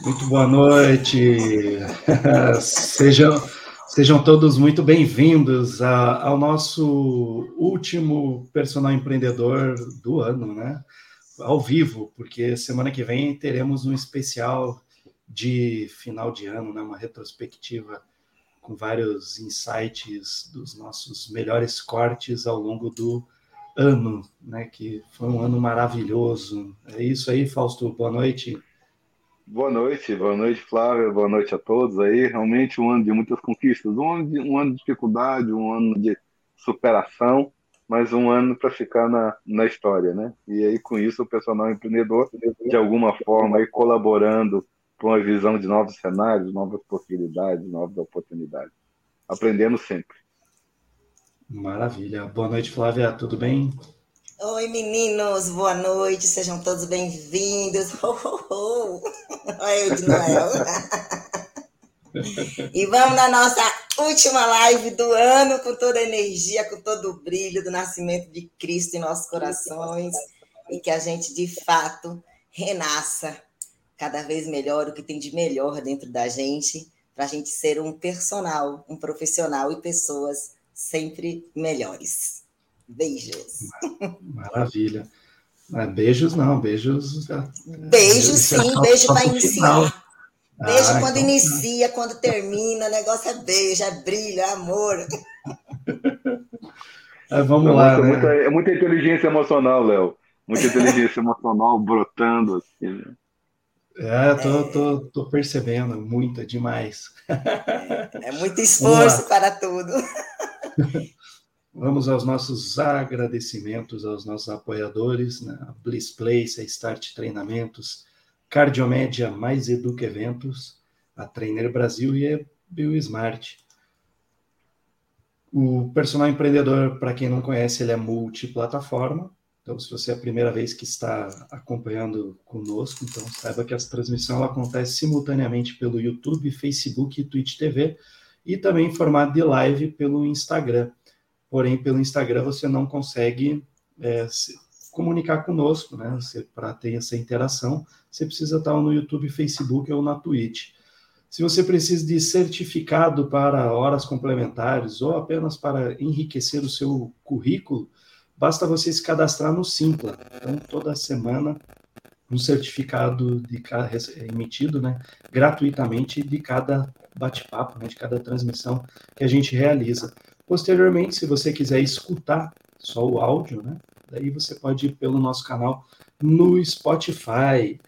Muito boa noite. sejam, sejam todos muito bem-vindos ao nosso último personal empreendedor do ano, né? Ao vivo, porque semana que vem teremos um especial de final de ano, né? Uma retrospectiva com vários insights dos nossos melhores cortes ao longo do ano, né? Que foi um ano maravilhoso. É isso aí, Fausto. Boa noite. Boa noite, boa noite, Flávia, boa noite a todos aí. Realmente um ano de muitas conquistas, um ano de, um ano de dificuldade, um ano de superação, mas um ano para ficar na, na história, né? E aí com isso o personal empreendedor, de alguma forma, aí colaborando para uma visão de novos cenários, novas possibilidades, novas oportunidades. Aprendendo sempre. Maravilha. Boa noite, Flávia. Tudo bem? Oi, meninos. Boa noite. Sejam todos bem-vindos. Oh. Olha eu de Noel. e vamos na nossa última live do ano com toda a energia, com todo o brilho do nascimento de Cristo em nossos corações e que a gente, de fato, renasça cada vez melhor o que tem de melhor dentro da gente, para a gente ser um personal, um profissional e pessoas sempre melhores. Beijos. Maravilha. Beijos não, beijos. Beijo sim, beijo para iniciar. Beijo ah, quando então, inicia, quando termina, o negócio é beijo, é brilho, é amor. É, vamos é lá. Muita, né? muita, é muita inteligência emocional, Léo. Muita inteligência emocional brotando assim, né? É, tô, tô, tô percebendo, muita, demais. É, é muito esforço para tudo. Vamos aos nossos agradecimentos aos nossos apoiadores, né? a Bliss Place, a Start Treinamentos, Cardiomédia, Mais Educa Eventos, a Trainer Brasil e a BioSmart. O personal empreendedor, para quem não conhece, ele é multiplataforma. Então, se você é a primeira vez que está acompanhando conosco, então saiba que essa transmissão acontece simultaneamente pelo YouTube, Facebook e Twitch TV e também em formato de live pelo Instagram. Porém, pelo Instagram você não consegue é, se comunicar conosco, né? Para ter essa interação, você precisa estar no YouTube, Facebook ou na Twitch. Se você precisa de certificado para horas complementares ou apenas para enriquecer o seu currículo, basta você se cadastrar no Simpla. Então, toda semana um certificado de emitido, né, gratuitamente de cada bate-papo, né, de cada transmissão que a gente realiza. Posteriormente, se você quiser escutar só o áudio, né, daí você pode ir pelo nosso canal no Spotify.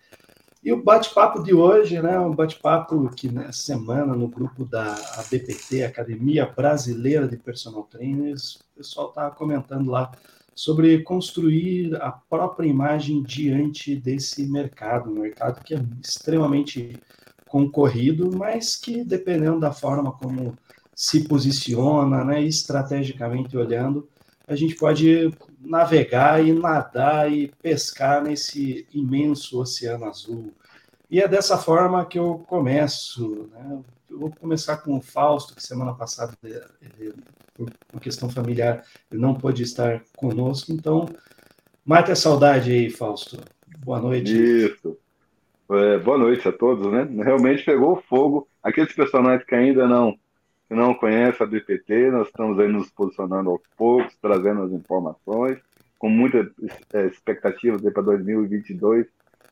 E o bate-papo de hoje, né, um bate-papo que nessa semana no grupo da ABPT, Academia Brasileira de Personal Trainers, o pessoal está comentando lá sobre construir a própria imagem diante desse mercado, um mercado que é extremamente concorrido, mas que dependendo da forma como se posiciona, né, estrategicamente olhando, a gente pode navegar e nadar e pescar nesse imenso oceano azul. E é dessa forma que eu começo. Né? Eu vou começar com o Fausto, que semana passada ele por uma questão familiar, ele não pôde estar conosco. Então, mate a saudade aí, Fausto. Boa noite. Isso. É, boa noite a todos, né? Realmente pegou fogo. Aqueles personagens que ainda não não conhecem a DPT, nós estamos aí nos posicionando aos poucos, trazendo as informações, com muitas é, expectativas para 2022,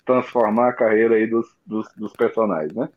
transformar a carreira aí dos, dos, dos personagens, né?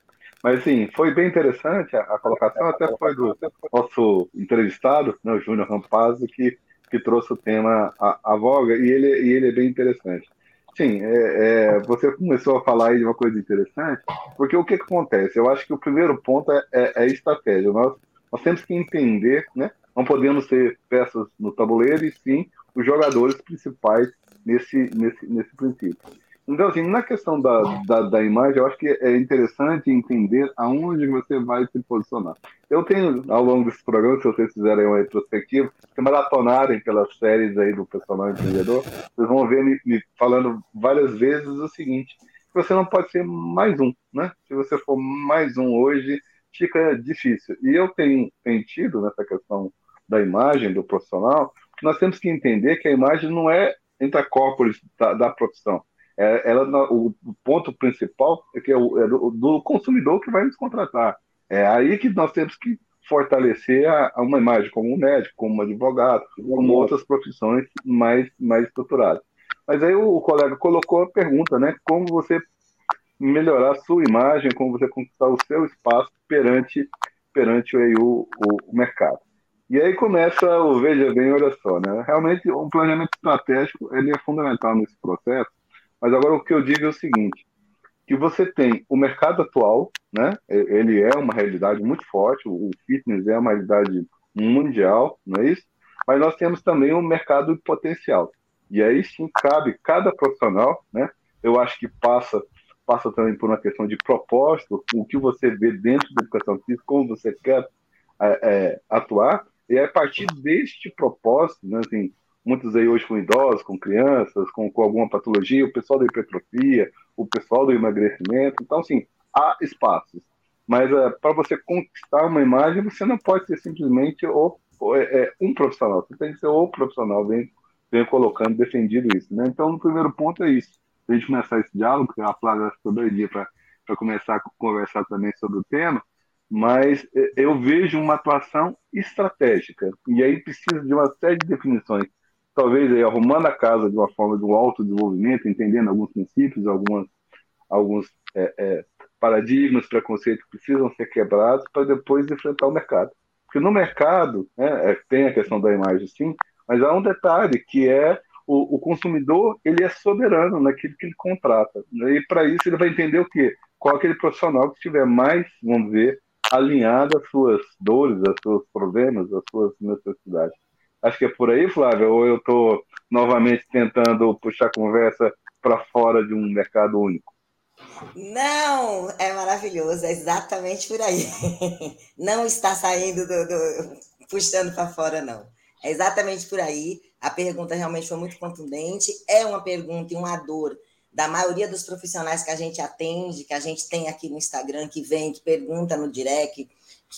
Mas, assim, foi bem interessante a, a colocação, até foi do nosso entrevistado, né, o Júnior Rampazzo, que, que trouxe o tema à, à voga, e ele, e ele é bem interessante. Sim, é, é, você começou a falar aí de uma coisa interessante, porque o que, que acontece? Eu acho que o primeiro ponto é, é, é estratégia. Nós, nós temos que entender, né? Não podemos ser peças no tabuleiro, e sim os jogadores principais nesse, nesse, nesse princípio. Então, assim, na questão da, da, da, imagem, eu acho que é interessante entender aonde você vai se posicionar. Eu tenho, ao longo desse programa, se vocês fizerem uma retrospectiva, se maratonarem pelas séries aí do personagem empreendedor, vocês vão ver me, me, falando várias vezes o seguinte, você não pode ser mais um, né? Se você for mais um hoje, fica difícil. E eu tenho, tenho tido nessa questão da imagem do profissional, nós temos que entender que a imagem não é intracorpore da, da profissão É, ela, o, ponto principal é que é, o, é do, do, consumidor que vai nos contratar. É aí que nós temos que fortalecer a, a uma imagem como um médico, como um advogado, como outras profissões mais, mais estruturadas. Mas aí o, o colega colocou a pergunta, né? Como você melhorar a sua imagem, como você conquistar o seu espaço perante, perante o, o, o mercado. E aí começa o veja bem, olha só, né? Realmente um planejamento estratégico ele é fundamental nesse processo, mas agora o que eu digo é o seguinte, que você tem o mercado atual, né? Ele é uma realidade muito forte, o fitness é uma realidade mundial, não é isso? Mas nós temos também um mercado potencial. E aí sim cabe cada profissional, né? Eu acho que passa passa também por uma questão de propósito, o que você vê dentro da educação física, como você quer é, é, atuar, e a partir deste propósito, né, assim, muitos aí hoje com idosos, com crianças, com, com alguma patologia, o pessoal da hipertrofia, o pessoal do emagrecimento. Então, assim, há espaços. Mas é, para você conquistar uma imagem, você não pode ser simplesmente o, o é, é, um profissional. Você tem que ser o profissional, vem, vem colocando, defendido isso. Né? Então, no primeiro ponto é isso. A gente começar esse diálogo, que a Flávia ficou doidinha para começar a conversar também sobre o tema, mas eu vejo uma atuação estratégica. E aí precisa de uma série de definições. Talvez aí, arrumando a casa de uma forma de um autodesenvolvimento, entendendo alguns princípios, algumas, alguns é, é, paradigmas, preconceitos que precisam ser quebrados para depois enfrentar o mercado. Porque no mercado, né, é, tem a questão da imagem sim, mas há um detalhe que é o, o consumidor ele é soberano naquilo que ele contrata. Né? E para isso ele vai entender o quê? Qual aquele profissional que estiver mais, vamos ver, alinhado às suas dores, aos seus problemas, às suas necessidades. Acho que é por aí, Flávia, ou eu estou novamente tentando puxar a conversa para fora de um mercado único? Não, é maravilhoso, é exatamente por aí. Não está saindo do, do puxando para fora, não. É exatamente por aí. A pergunta realmente foi muito contundente. É uma pergunta e uma dor da maioria dos profissionais que a gente atende, que a gente tem aqui no Instagram, que vem, que pergunta no direct,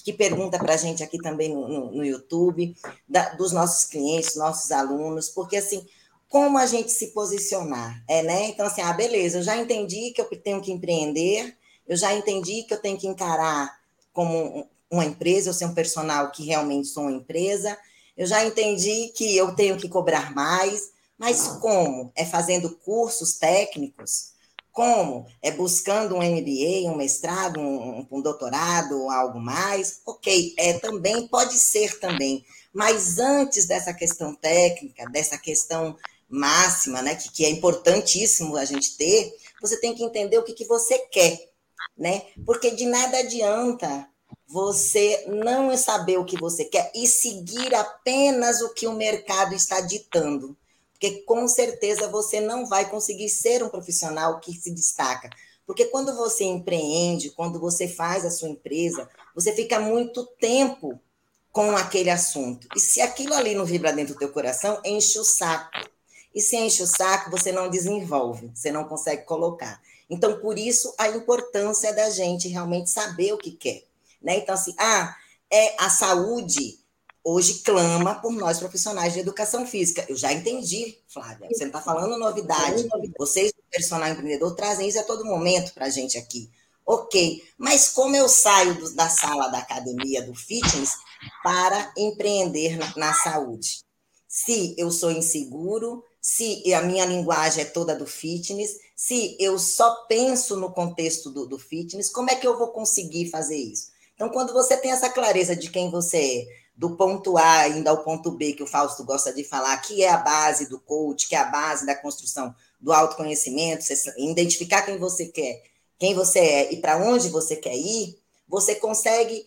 que pergunta para a gente aqui também no, no, no YouTube, da, dos nossos clientes, nossos alunos, porque assim, como a gente se posicionar, é, né? Então, assim, ah, beleza, eu já entendi que eu tenho que empreender, eu já entendi que eu tenho que encarar como uma empresa, eu ser um personal que realmente sou uma empresa, eu já entendi que eu tenho que cobrar mais, mas como? É fazendo cursos técnicos? Como? É buscando um MBA, um mestrado, um, um doutorado, algo mais? Ok, é também, pode ser também. Mas antes dessa questão técnica, dessa questão máxima, né, que, que é importantíssimo a gente ter, você tem que entender o que, que você quer, né? Porque de nada adianta você não saber o que você quer e seguir apenas o que o mercado está ditando porque com certeza você não vai conseguir ser um profissional que se destaca. Porque quando você empreende, quando você faz a sua empresa, você fica muito tempo com aquele assunto. E se aquilo ali não vibra dentro do teu coração, enche o saco. E se enche o saco, você não desenvolve, você não consegue colocar. Então, por isso, a importância da gente realmente saber o que quer. Né? Então, assim, ah, é a saúde hoje clama por nós profissionais de educação física. Eu já entendi, Flávia. Você não está falando novidade. Vocês, o personal empreendedor, trazem isso a todo momento para a gente aqui. Ok, mas como eu saio do, da sala da academia do fitness para empreender na, na saúde? Se eu sou inseguro, se a minha linguagem é toda do fitness, se eu só penso no contexto do, do fitness, como é que eu vou conseguir fazer isso? Então, quando você tem essa clareza de quem você é, do ponto A ainda ao ponto B, que o Fausto gosta de falar, que é a base do coach, que é a base da construção do autoconhecimento, identificar quem você quer, quem você é e para onde você quer ir, você consegue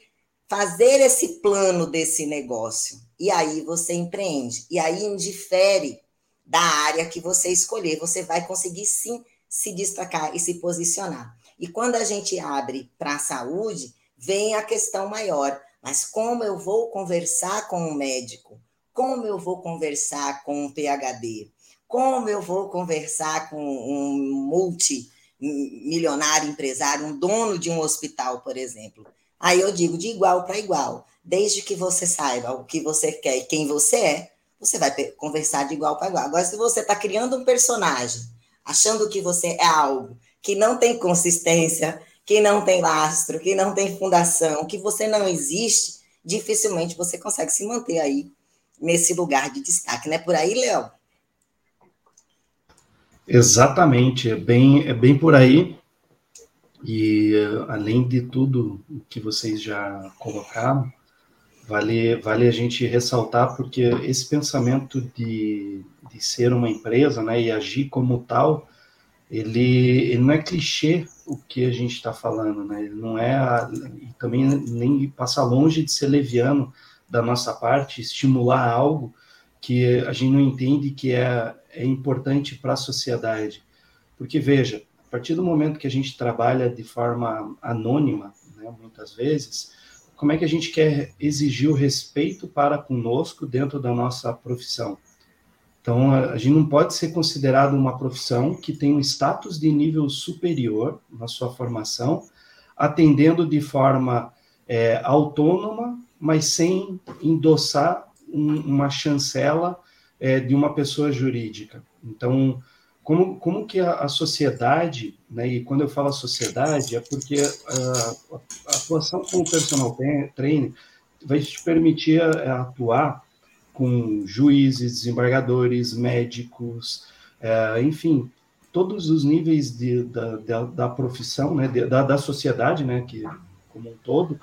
fazer esse plano desse negócio. E aí você empreende. E aí indifere da área que você escolher, você vai conseguir sim se destacar e se posicionar. E quando a gente abre para a saúde, vem a questão maior mas como eu vou conversar com um médico? Como eu vou conversar com um PhD? Como eu vou conversar com um multimilionário empresário, um dono de um hospital, por exemplo? Aí eu digo de igual para igual. Desde que você saiba o que você quer e quem você é, você vai conversar de igual para igual. Agora, se você está criando um personagem, achando que você é algo que não tem consistência, que não tem lastro, que não tem fundação, que você não existe, dificilmente você consegue se manter aí nesse lugar de destaque, né? Por aí, Léo? Exatamente, é bem, é bem por aí. E além de tudo que vocês já colocaram, vale, vale a gente ressaltar, porque esse pensamento de, de ser uma empresa né, e agir como tal, ele, ele não é clichê o que a gente está falando, né? Ele não é, a, e também nem passa longe de ser leviano da nossa parte, estimular algo que a gente não entende que é, é importante para a sociedade. Porque, veja, a partir do momento que a gente trabalha de forma anônima, né, muitas vezes, como é que a gente quer exigir o respeito para conosco dentro da nossa profissão? Então, a gente não pode ser considerado uma profissão que tem um status de nível superior na sua formação, atendendo de forma é, autônoma, mas sem endossar um, uma chancela é, de uma pessoa jurídica. Então, como, como que a, a sociedade, né, e quando eu falo sociedade, é porque a, a atuação como personal trainer vai te permitir a, atuar com juízes, desembargadores, médicos, é, enfim, todos os níveis de, da, da, da, profissão, né, de, da, da sociedade, né, que como um todo.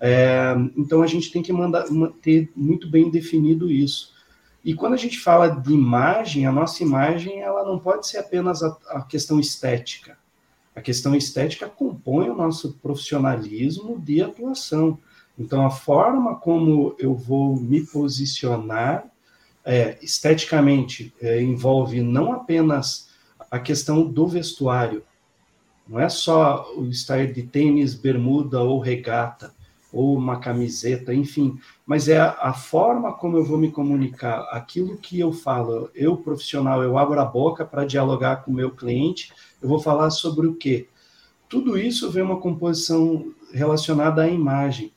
É, então a gente tem que mandar, ter muito bem definido isso. E quando a gente fala de imagem, a nossa imagem ela não pode ser apenas a, a questão estética. A questão estética compõe o nosso profissionalismo de atuação. Então, a forma como eu vou me posicionar é, esteticamente é, envolve não apenas a questão do vestuário, não é só o estar de tênis, bermuda ou regata, ou uma camiseta, enfim, mas é a, a, forma como eu vou me comunicar, aquilo que eu falo, eu profissional, eu abro a boca para dialogar com o meu cliente, eu vou falar sobre o quê? Tudo isso vem uma composição relacionada à imagem.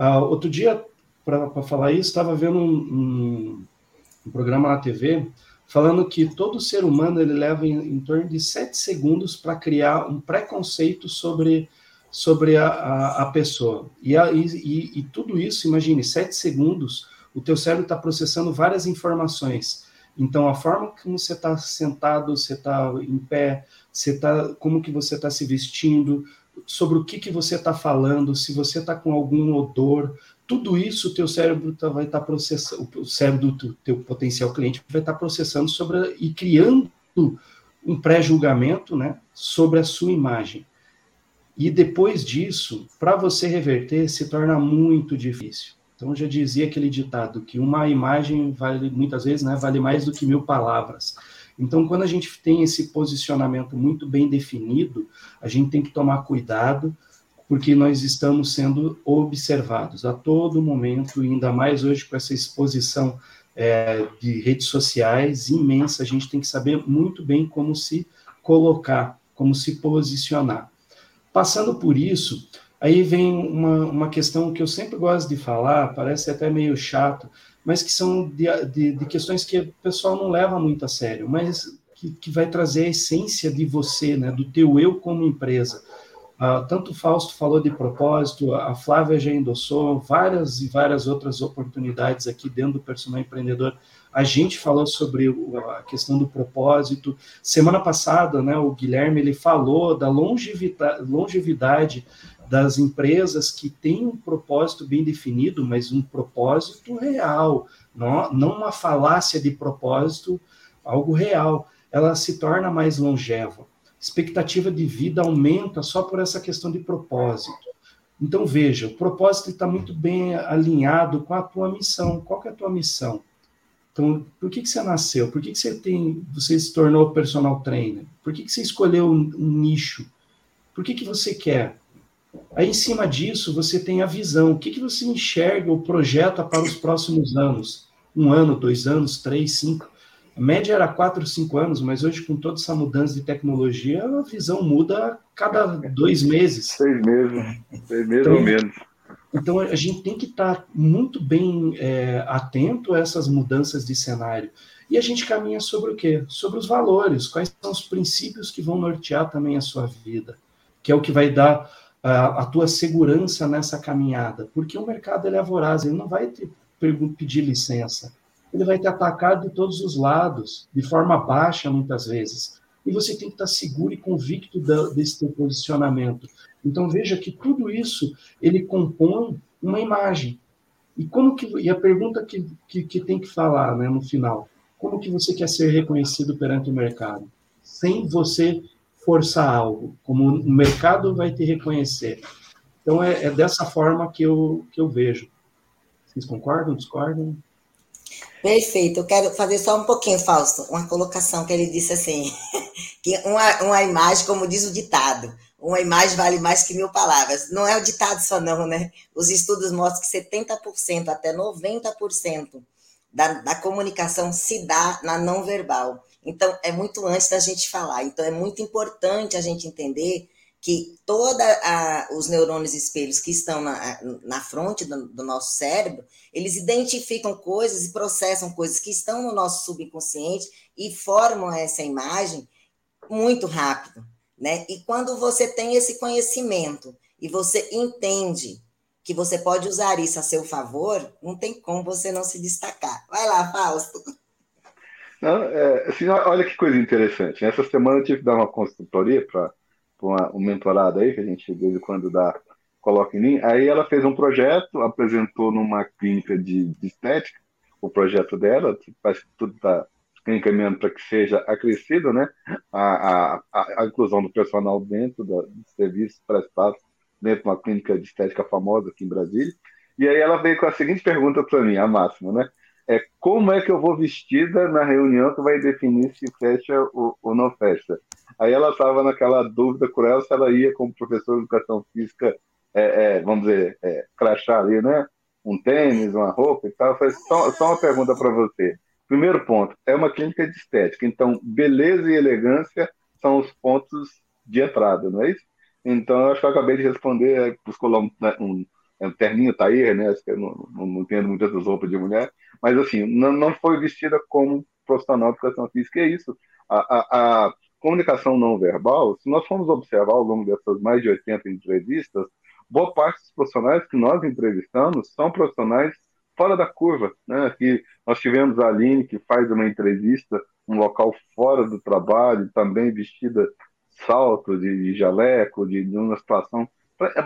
Uh, outro dia, para falar isso, estava vendo um, um, um, programa na TV falando que todo ser humano ele leva em, em torno de sete segundos para criar um preconceito sobre sobre a, a, a pessoa. E, a, e, e, tudo isso, imagine, sete segundos, o teu cérebro está processando várias informações. Então, a forma como você está sentado, você está em pé, você tá, como que você está se vestindo, sobre o que, que você está falando, se você está com algum odor, tudo isso o teu cérebro tá, vai estar tá processando, o cérebro do teu potencial cliente vai estar tá processando sobre e criando um pré-julgamento né, sobre a sua imagem. E depois disso, para você reverter, se torna muito difícil. Então, já dizia aquele ditado que uma imagem vale, muitas vezes, né, vale mais do que mil palavras. Então, quando a gente tem esse posicionamento muito bem definido, a gente tem que tomar cuidado, porque nós estamos sendo observados a todo momento, ainda mais hoje com essa exposição é, de redes sociais imensa, a gente tem que saber muito bem como se colocar, como se posicionar. Passando por isso, aí vem uma, uma questão que eu sempre gosto de falar, parece até meio chato, mas que são de, de, de questões que o pessoal não leva muito a sério, mas que, que vai trazer a essência de você, né, do teu eu como empresa. Uh, tanto o Fausto falou de propósito, a Flávia já endossou várias e várias outras oportunidades aqui dentro do personal empreendedor. A gente falou sobre a questão do propósito. Semana passada, né, o Guilherme ele falou da longevidade, longevidade das empresas que têm um propósito bem definido, mas um propósito real, não, não uma falácia de propósito, algo real. Ela se torna mais longeva expectativa de vida aumenta só por essa questão de propósito. Então, veja, o propósito está muito bem alinhado com a tua missão. Qual é a tua missão? Então, por que, que você nasceu? Por que, que você tem, você se tornou personal trainer? Por que, que você escolheu um, um nicho? Por que, que você quer? Aí, em cima disso, você tem a visão. O que, que você enxerga ou projeta para os próximos anos? Um ano, dois anos, três, cinco. A média era 4, 5 anos, mas hoje, com toda essa mudança de tecnologia, a visão muda a cada dois meses. Seis meses, seis meses então, ou menos. Então, a gente tem que estar muito bem é, atento a essas mudanças de cenário. E a gente caminha sobre o quê? Sobre os valores, quais são os princípios que vão nortear também a sua vida, que é o que vai dar a, tua segurança nessa caminhada, porque o mercado ele é voraz, ele não vai te pedir licença, ele vai te atacar de todos os lados, de forma baixa muitas vezes, e você tem que estar seguro e convicto desse teu posicionamento. Então veja que tudo isso ele compõe uma imagem. E como que e a pergunta que, que, que tem que falar, né, no final, como que você quer ser reconhecido perante o mercado, sem você forçar algo, como o mercado vai te reconhecer. Então, é, é dessa forma que eu, que eu vejo. Vocês concordam, discordam? Perfeito. Eu quero fazer só um pouquinho, Fausto, uma colocação que ele disse assim, que uma, uma imagem, como diz o ditado, uma imagem vale mais que mil palavras. Não é o ditado só não, né? Os estudos mostram que 70% até 90% da, da comunicação se dá na não verbal. Então, é muito antes da gente falar. Então, é muito importante a gente entender que todos os neurônios espelhos que estão na, na fronte do, do, nosso cérebro, eles identificam coisas e processam coisas que estão no nosso subconsciente e formam essa imagem muito rápido, né? E quando você tem esse conhecimento e você entende que você pode usar isso a seu favor, não tem como você não se destacar. Vai lá, Fausto. Não, é, assim, olha que coisa interessante. Essa semana eu tive que dar uma consultoria para um mentorado aí, que a gente de vez em quando dá, coloca em linha. Aí ela fez um projeto, apresentou numa clínica de, de estética o projeto dela, parece que tudo está encaminhando para que seja acrescido, né? A, a, a, inclusão do personal dentro do, do serviço prestado dentro de uma clínica de estética famosa aqui em Brasília. E aí ela veio com a seguinte pergunta para mim, a máxima, né? É como é que eu vou vestida na reunião que vai definir se fecha ou, ou não fecha? Aí ela estava naquela dúvida cruel se ela ia como professor de educação física, é, é, vamos dizer, é, crachar ali, né? Um tênis, uma roupa e tal. Eu falei, só, só uma pergunta para você. Primeiro ponto, é uma clínica de estética, então beleza e elegância são os pontos de entrada, não é isso? Então, eu acho que eu acabei de responder, buscou lá um, né, um terninho Tair, né? Acho que não, não, não entendo muitas roupas de mulher, mas assim, não, não foi vestida como profissional de educação física, é isso. A, a, a, comunicação não verbal, se nós formos observar ao longo dessas mais de 80 entrevistas, boa parte dos profissionais que nós entrevistamos são profissionais fora da curva, né? Que nós tivemos a Aline, que faz uma entrevista um local fora do trabalho, também vestida salto, de, de jaleco, de, de, uma situação, é,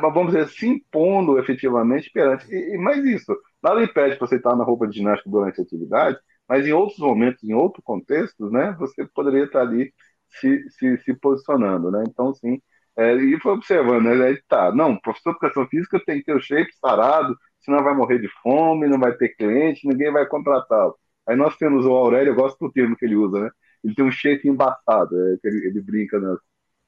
vamos dizer, se impondo efetivamente perante. E, e mais isso, nada impede você estar na roupa de ginástica durante a atividade, mas em outros momentos, em outros contextos, né, você poderia estar ali se, se, se posicionando, né? Então, sim, é, e foi observando, né? Tá, não, professor de educação física tem que ter o shape sarado, senão vai morrer de fome, não vai ter cliente, ninguém vai contratá-lo. Aí nós temos o Aurélio, eu gosto do termo que ele usa, né? Ele tem um shape embaçado, é, ele, ele brinca nas,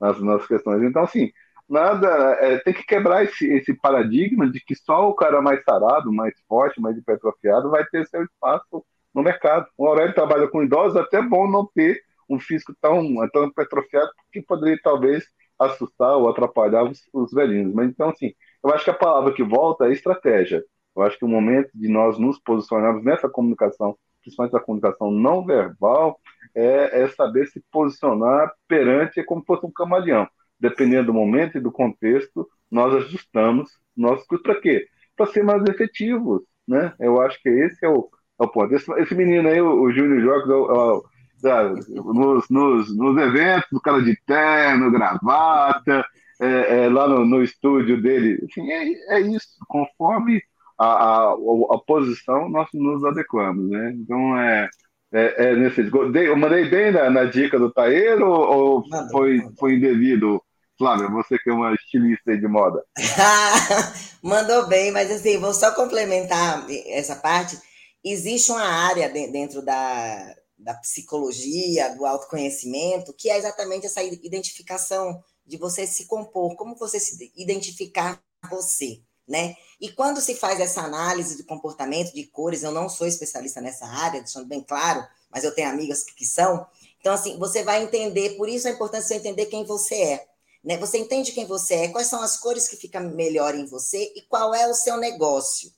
nas nossas questões. Então, assim, nada, é, tem que quebrar esse, esse paradigma de que só o cara mais sarado, mais forte, mais hipertrofiado vai ter seu espaço no mercado. O Aurélio trabalha com idosos, até bom não ter um físico tão, tão hipertrofiado, que poderia talvez assustar ou atrapalhar os, os velhinhos. Mas então, assim, eu acho que a palavra que volta é estratégia. Eu acho que o momento de nós nos posicionarmos nessa comunicação, principalmente a comunicação não verbal, é, é saber se posicionar perante como se fosse um camaleão. Dependendo do momento e do contexto, nós ajustamos nossos para quê? Para ser mais efetivos, né? Eu acho que esse é o, é o ponto. Esse, esse menino aí, o, o Júnior Jogos, é, é, nos, nos, nos, eventos, o cara de terno, gravata, é, é, lá no, no, estúdio dele, assim, é, é isso, conforme a, a, a, posição nós nos adequamos, né? Então, é, é, é nesse, eu mandei bem na, na dica do Taeiro ou, foi, foi indevido? Flávia, você que é uma estilista de moda. Mandou bem, mas assim, vou só complementar essa parte. Existe uma área dentro da, da psicologia, do autoconhecimento, que é exatamente essa identificação de você se compor, como você se identificar você né? E quando se faz essa análise de comportamento, de cores, eu não sou especialista nessa área, deixando bem claro, mas eu tenho amigas que, são. Então, assim, você vai entender, por isso a importância de você entender quem você é. Né? Você entende quem você é, quais são as cores que ficam melhor em você e qual é o seu negócio.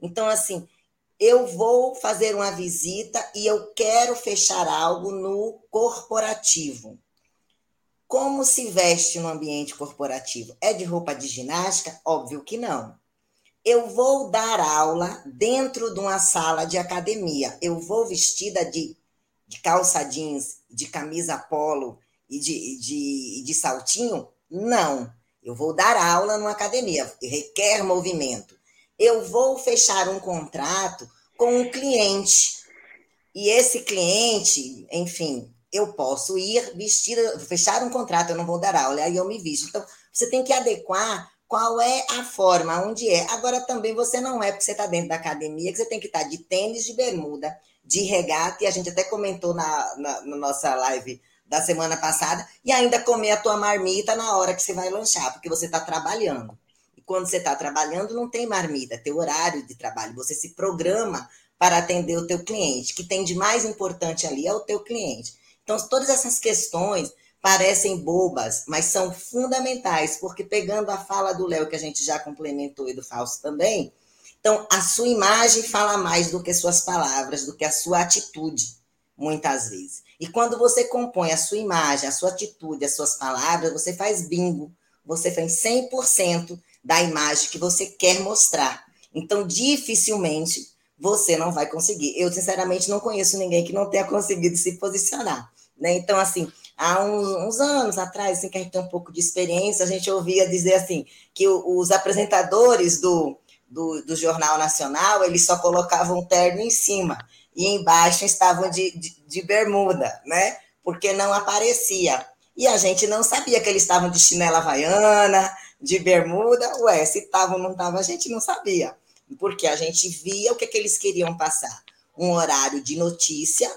Então, assim, eu vou fazer uma visita e eu quero fechar algo no corporativo. Como se veste no ambiente corporativo? É de roupa de ginástica? Óbvio que não. Eu vou dar aula dentro de uma sala de academia. Eu vou vestida de, de calça jeans, de camisa polo e de, de, de saltinho? Não. Eu vou dar aula numa academia. Requer movimento. Eu vou fechar um contrato com um cliente. E esse cliente, enfim, eu posso ir vestida, fechar um contrato, eu não vou dar aula, aí eu me visto. Então, você tem que adequar qual é a forma, onde é. Agora, também você não é, porque você está dentro da academia, que você tem que estar tá de tênis, de bermuda, de regata, e a gente até comentou na, na, na nossa live da semana passada, e ainda comer a tua marmita na hora que você vai lanchar, porque você está trabalhando. E quando você está trabalhando, não tem marmita, tem horário de trabalho, você se programa para atender o teu cliente. Que tem de mais importante ali é o teu cliente. Então, todas essas questões parecem bobas, mas são fundamentais, porque pegando a fala do Léo, que a gente já complementou, e do Fausto também, então, a sua imagem fala mais do que suas palavras, do que a sua atitude, muitas vezes. E quando você compõe a sua imagem, a sua atitude, as suas palavras, você faz bingo, você faz 100% da imagem que você quer mostrar. Então, dificilmente você não vai conseguir. Eu, sinceramente, não conheço ninguém que não tenha conseguido se posicionar. Né? Então, assim, há uns, uns, anos atrás, assim, que a gente tem um pouco de experiência, a gente ouvia dizer assim, que os apresentadores do, do, do Jornal Nacional, eles só colocavam um terno em cima, e embaixo estavam de, de, de bermuda, né? Porque não aparecia. E a gente não sabia que eles estavam de chinela havaiana, de bermuda, ué, se estavam ou não estavam, a gente não sabia porque a gente via o que, que eles queriam passar. Um horário de notícia,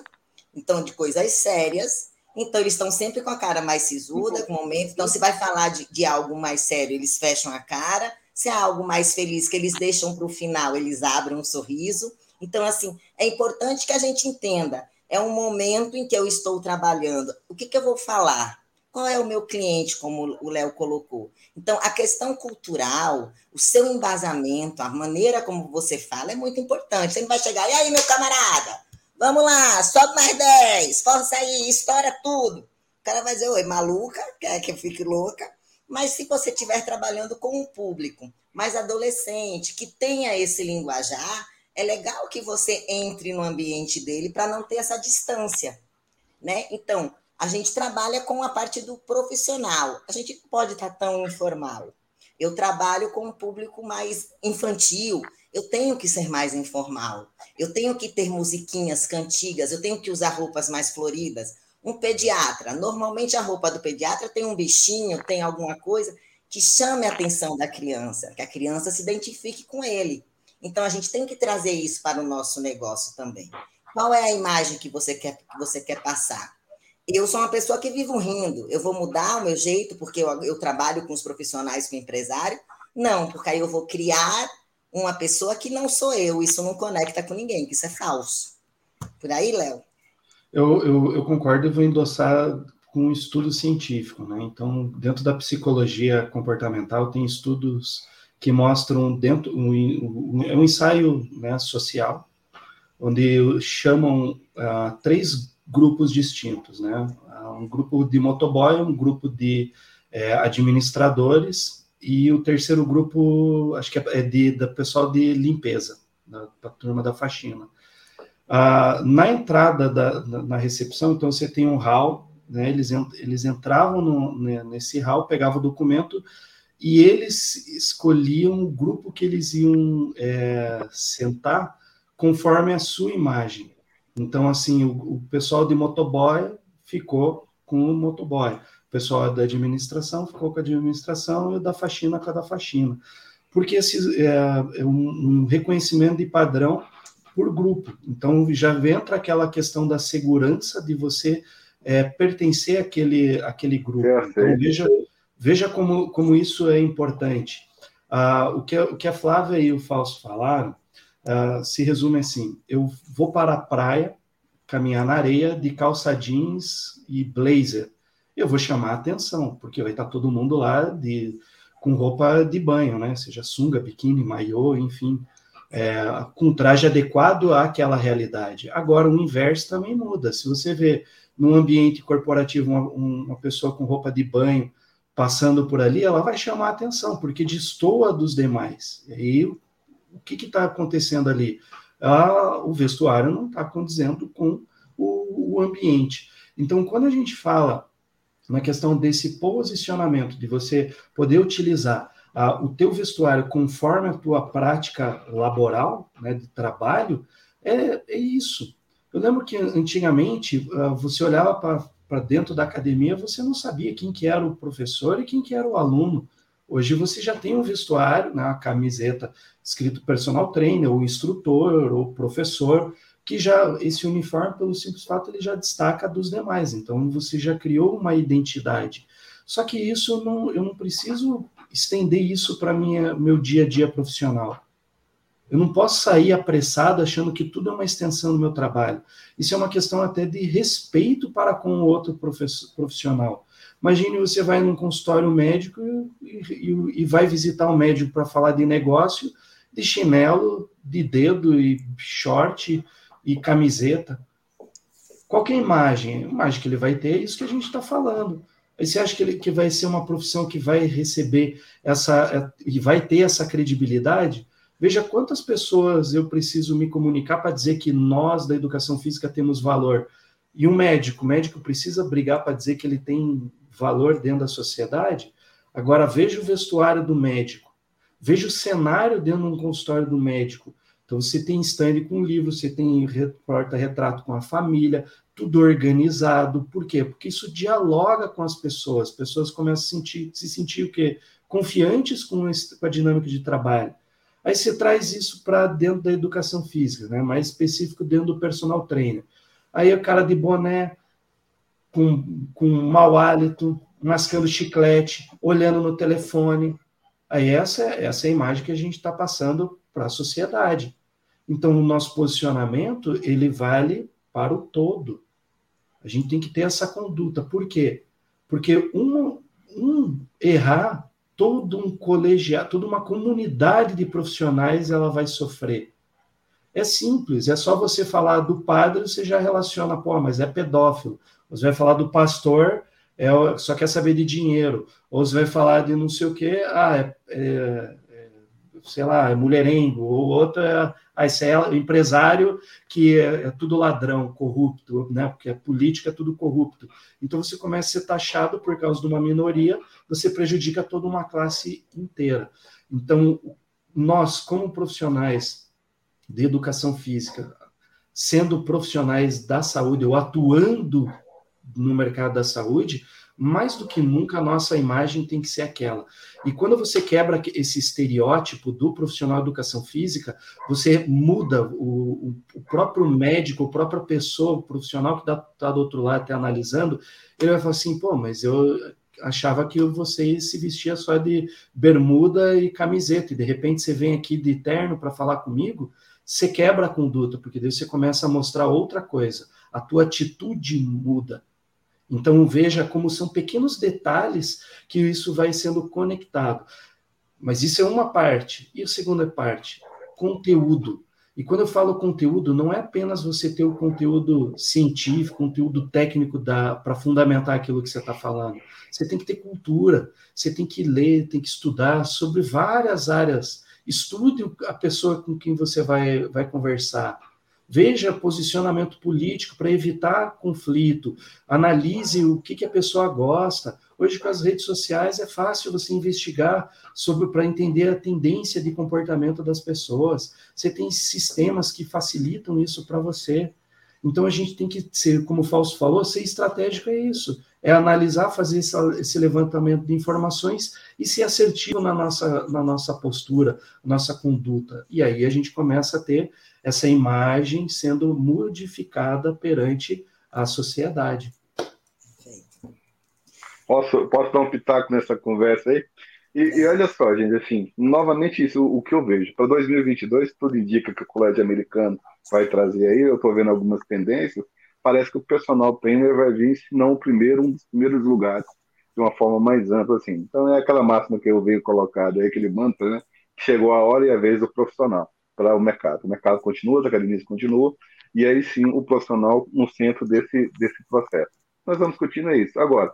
então de coisas sérias. Então, eles estão sempre com a cara mais sisuda, com o momento. Então, se vai falar de, de algo mais sério, eles fecham a cara. Se é algo mais feliz que eles deixam para o final, eles abrem um sorriso. Então, assim, é importante que a gente entenda. É um momento em que eu estou trabalhando. O que, que eu vou falar? Qual é o meu cliente, como o Léo colocou? Então, a questão cultural, o seu embasamento, a maneira como você fala é muito importante. Você não vai chegar, e aí, meu camarada? Vamos lá, sobe mais 10, força aí, estoura tudo. O cara vai dizer, oi, maluca, quer que eu fique louca? Mas se você estiver trabalhando com um público mais adolescente, que tenha esse linguajar, é legal que você entre no ambiente dele para não ter essa distância. Né? Então, a gente trabalha com a parte do profissional. A gente não pode estar tão informal. Eu trabalho com um público mais infantil. Eu tenho que ser mais informal. Eu tenho que ter musiquinhas, cantigas. Eu tenho que usar roupas mais floridas. Um pediatra, normalmente a roupa do pediatra tem um bichinho, tem alguma coisa que chame a atenção da criança, que a criança se identifique com ele. Então a gente tem que trazer isso para o nosso negócio também. Qual é a imagem que você quer que você quer passar? eu sou uma pessoa que vivo rindo. Eu vou mudar o meu jeito porque eu, eu trabalho com os profissionais, com o empresário? Não, porque aí eu vou criar uma pessoa que não sou eu. Isso não conecta com ninguém, que isso é falso. Por aí, Léo? Eu, eu, eu, concordo e vou endossar com um estudo científico. Né? Então, dentro da psicologia comportamental, tem estudos que mostram dentro um, um, um ensaio né, social, onde chamam uh, três grupos distintos, né? Um grupo de motoboy, um grupo de é, administradores e o terceiro grupo, acho que é de, da pessoal de limpeza, da, da turma da faxina. Ah, na entrada da, na, na, recepção, então você tem um hall, né? Eles, eles entravam no, nesse hall, pegavam o documento e eles escolhiam o grupo que eles iam é, sentar conforme a sua imagem. Então, assim, o, o pessoal de motoboy ficou com o motoboy, o pessoal da administração ficou com a administração e o da faxina com a da faxina. Porque esse é, é um, um reconhecimento de padrão por grupo. Então, já entra aquela questão da segurança de você é, pertencer àquele, àquele grupo. Então, veja, veja como, como isso é importante. Ah, o, que, o que a Flávia e o Fausto falaram uh, se resume assim: eu vou para a praia, caminhar na areia de calça jeans e blazer. Eu vou chamar a atenção, porque vai estar todo mundo lá de, com roupa de banho, né? Seja sunga, biquíni, maiô, enfim. é, com traje adequado àquela realidade. Agora, o inverso também muda. Se você vê num ambiente corporativo uma, uma pessoa com roupa de banho passando por ali, ela vai chamar a atenção, porque destoa dos demais. E aí, o que está acontecendo ali? Ah, o vestuário não está condizendo com o, o ambiente. Então, quando a gente fala na questão desse posicionamento, de você poder utilizar o teu vestuário conforme a tua prática laboral, né, de trabalho, é, é isso. Eu lembro que antigamente uh, você olhava para dentro da academia, você não sabia quem que era o professor e quem que era o aluno. Hoje você já tem um vestuário, né, a camiseta escrito personal trainer, ou instrutor, ou professor, que já esse uniforme, pelo simples fato, ele já destaca dos demais. Então você já criou uma identidade. Só que isso não, eu não preciso estender isso para meu dia a dia profissional. Eu não posso sair apressado achando que tudo é uma extensão do meu trabalho. Isso é uma questão até de respeito para com o outro profissional. Imagine você vai num consultório médico e, e, e vai visitar um médico para falar de negócio, de chinelo, de dedo e short e camiseta. Qual a imagem? A imagem que ele vai ter é isso que a gente está falando. Aí você acha que, ele, que vai ser uma profissão que vai receber essa é, e vai ter essa credibilidade? Veja quantas pessoas eu preciso me comunicar para dizer que nós da educação física temos valor. E um médico, o médico precisa brigar para dizer que ele tem valor dentro da sociedade. Agora veja o vestuário do médico, veja o cenário dentro de um consultório do médico. Então você tem stand com livro, você tem porta-retrato com a família, tudo organizado. Por quê? Porque isso dialoga com as pessoas. As pessoas começam a sentir, se sentir o quê? Confiantes com, a dinâmica de trabalho. Aí você traz isso para dentro da educação física, né? mais específico dentro do personal trainer. Aí o cara de boné, com, com mau hálito, mascando chiclete, olhando no telefone. Aí essa, essa é a imagem que a gente está passando para a sociedade. Então, o nosso posicionamento, ele vale para o todo. A gente tem que ter essa conduta. Por quê? Porque um, um errar, todo um colegiado, toda uma comunidade de profissionais ela vai sofrer. É simples, é só você falar do padre, você já relaciona, pô, mas é pedófilo. Você vai falar do pastor, é, só quer saber de dinheiro. Ou você vai falar de não sei o quê, ah, é, é sei lá, é mulherengo, ou outra é, esse é empresário que é, é, tudo ladrão, corrupto, né? Porque a política é tudo corrupto. Então você começa a ser taxado por causa de uma minoria, você prejudica toda uma classe inteira. Então, nós, como profissionais de educação física, sendo profissionais da saúde ou atuando no mercado da saúde, mais do que nunca a nossa imagem tem que ser aquela. E quando você quebra esse estereótipo do profissional de educação física, você muda o, o próprio médico, a própria pessoa, o profissional que está do outro lado até analisando, ele vai falar assim, pô, mas eu achava que você se vestia só de bermuda e camiseta, e de repente você vem aqui de terno para falar comigo, você quebra a conduta, porque daí você começa a mostrar outra coisa, a tua atitude muda. Então veja como são pequenos detalhes que isso vai sendo conectado. Mas isso é uma parte. E a segunda parte, conteúdo. E quando eu falo conteúdo, não é apenas você ter o conteúdo científico, conteúdo técnico para fundamentar aquilo que você está falando. Você tem que ter cultura, você tem que ler, tem que estudar sobre várias áreas. Estude a pessoa com quem você vai, vai conversar. Veja posicionamento político para evitar conflito. Analise o que, que a pessoa gosta. Hoje, com as redes sociais, é fácil você investigar sobre para entender a tendência de comportamento das pessoas. Você tem sistemas que facilitam isso para você. Então, a gente tem que ser, como o Fausto falou, ser estratégico é isso. É analisar, fazer esse levantamento de informações e ser assertivo na nossa, na nossa postura, nossa conduta. E aí a gente começa a ter essa imagem sendo modificada perante a sociedade. Posso, posso dar um pitaco nessa conversa aí? E, e, olha só, gente, assim, novamente isso, o que eu vejo. Para 2022, tudo indica que o colégio americano vai trazer aí, eu estou vendo algumas tendências, parece que o personal trainer vai vir, se não o primeiro, um dos primeiros lugares, de uma forma mais ampla, assim. Então é aquela máxima que eu venho colocado aí, aquele mantra, né? Chegou a hora e a vez do profissional. Para o mercado. O mercado continua, as academias continuam, e aí sim o profissional no centro desse, desse processo. Nós vamos discutindo isso. Agora,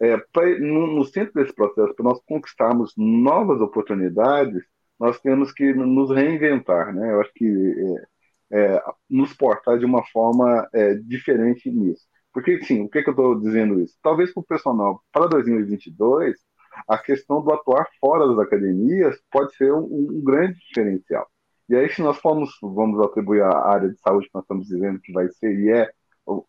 é, pra, no, no, centro desse processo, para nós conquistarmos novas oportunidades, nós temos que nos reinventar. Né? Eu acho que é, é, nos portar de uma forma é, diferente nisso. Porque, sim, o que, que eu estou dizendo isso? Talvez para o personal, para 2022, a questão do atuar fora das academias pode ser um, um, grande diferencial. E aí, se nós formos, vamos atribuir a área de saúde que nós estamos dizendo que vai ser e é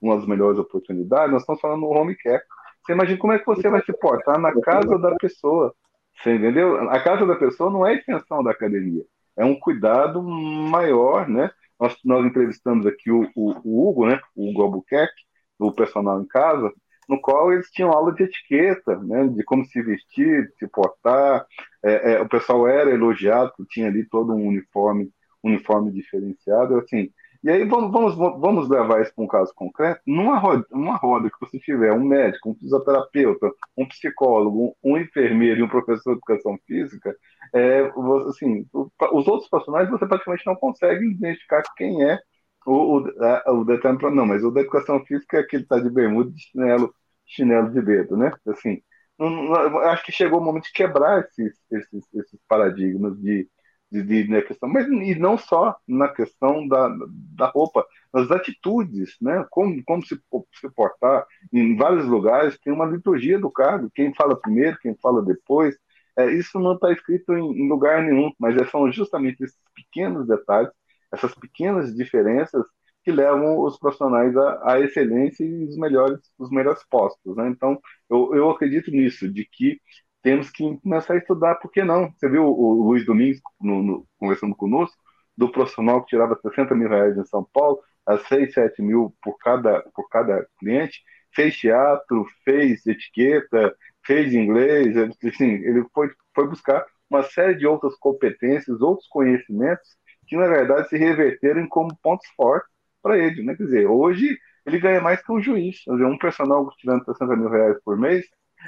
uma das melhores oportunidades, nós estamos falando no home care. Você imagina como é que você vai se portar na casa da pessoa. Você entendeu? A casa da pessoa não é extensão da academia. É um cuidado maior, né? Nós, nós entrevistamos aqui o, o, o Hugo, né? O Hugo Albuquerque, o personal em casa, no qual eles tinham aula de etiqueta, né, de como se vestir, se portar. É, é, o pessoal era elogiado, tinha ali todo um uniforme, uniforme diferenciado. Assim, e aí vamos, vamos, vamos levar isso para um caso concreto. Numa roda, numa roda que você tiver um médico, um fisioterapeuta, um psicólogo, um enfermeiro e um professor de educação física, é, assim, os outros profissionais você praticamente não consegue identificar quem é o, o, a, o determinado, não, mas o da educação física é que está de bermuda, de chinelo, chinelo de dedo, né? Assim, não, acho que chegou o momento de quebrar esses, esses, esses paradigmas de, de, de, de questão, mas e não só na questão da, da roupa, nas atitudes, né? Como, como se, se portar. Em vários lugares tem uma liturgia do cargo, quem fala primeiro, quem fala depois. É, isso não está escrito em, em, lugar nenhum, mas é, são justamente esses pequenos detalhes, essas pequenas diferenças que levam os profissionais à, excelência e os melhores, os melhores postos. Né? Então, eu, eu acredito nisso, de que temos que começar a estudar, por que não? Você viu o, Luiz Domingos no, no, conversando conosco, do profissional que tirava 60 mil reais em São Paulo, a 6, 7 mil por cada, por cada cliente, fez teatro, fez etiqueta, fez inglês, assim, ele foi, foi buscar uma série de outras competências, outros conhecimentos que, na verdade, se reverteram como pontos fortes para ele, né? Quer dizer, hoje ele ganha mais que um juiz. Quer dizer, um personal tirando 60 mil reais por mês,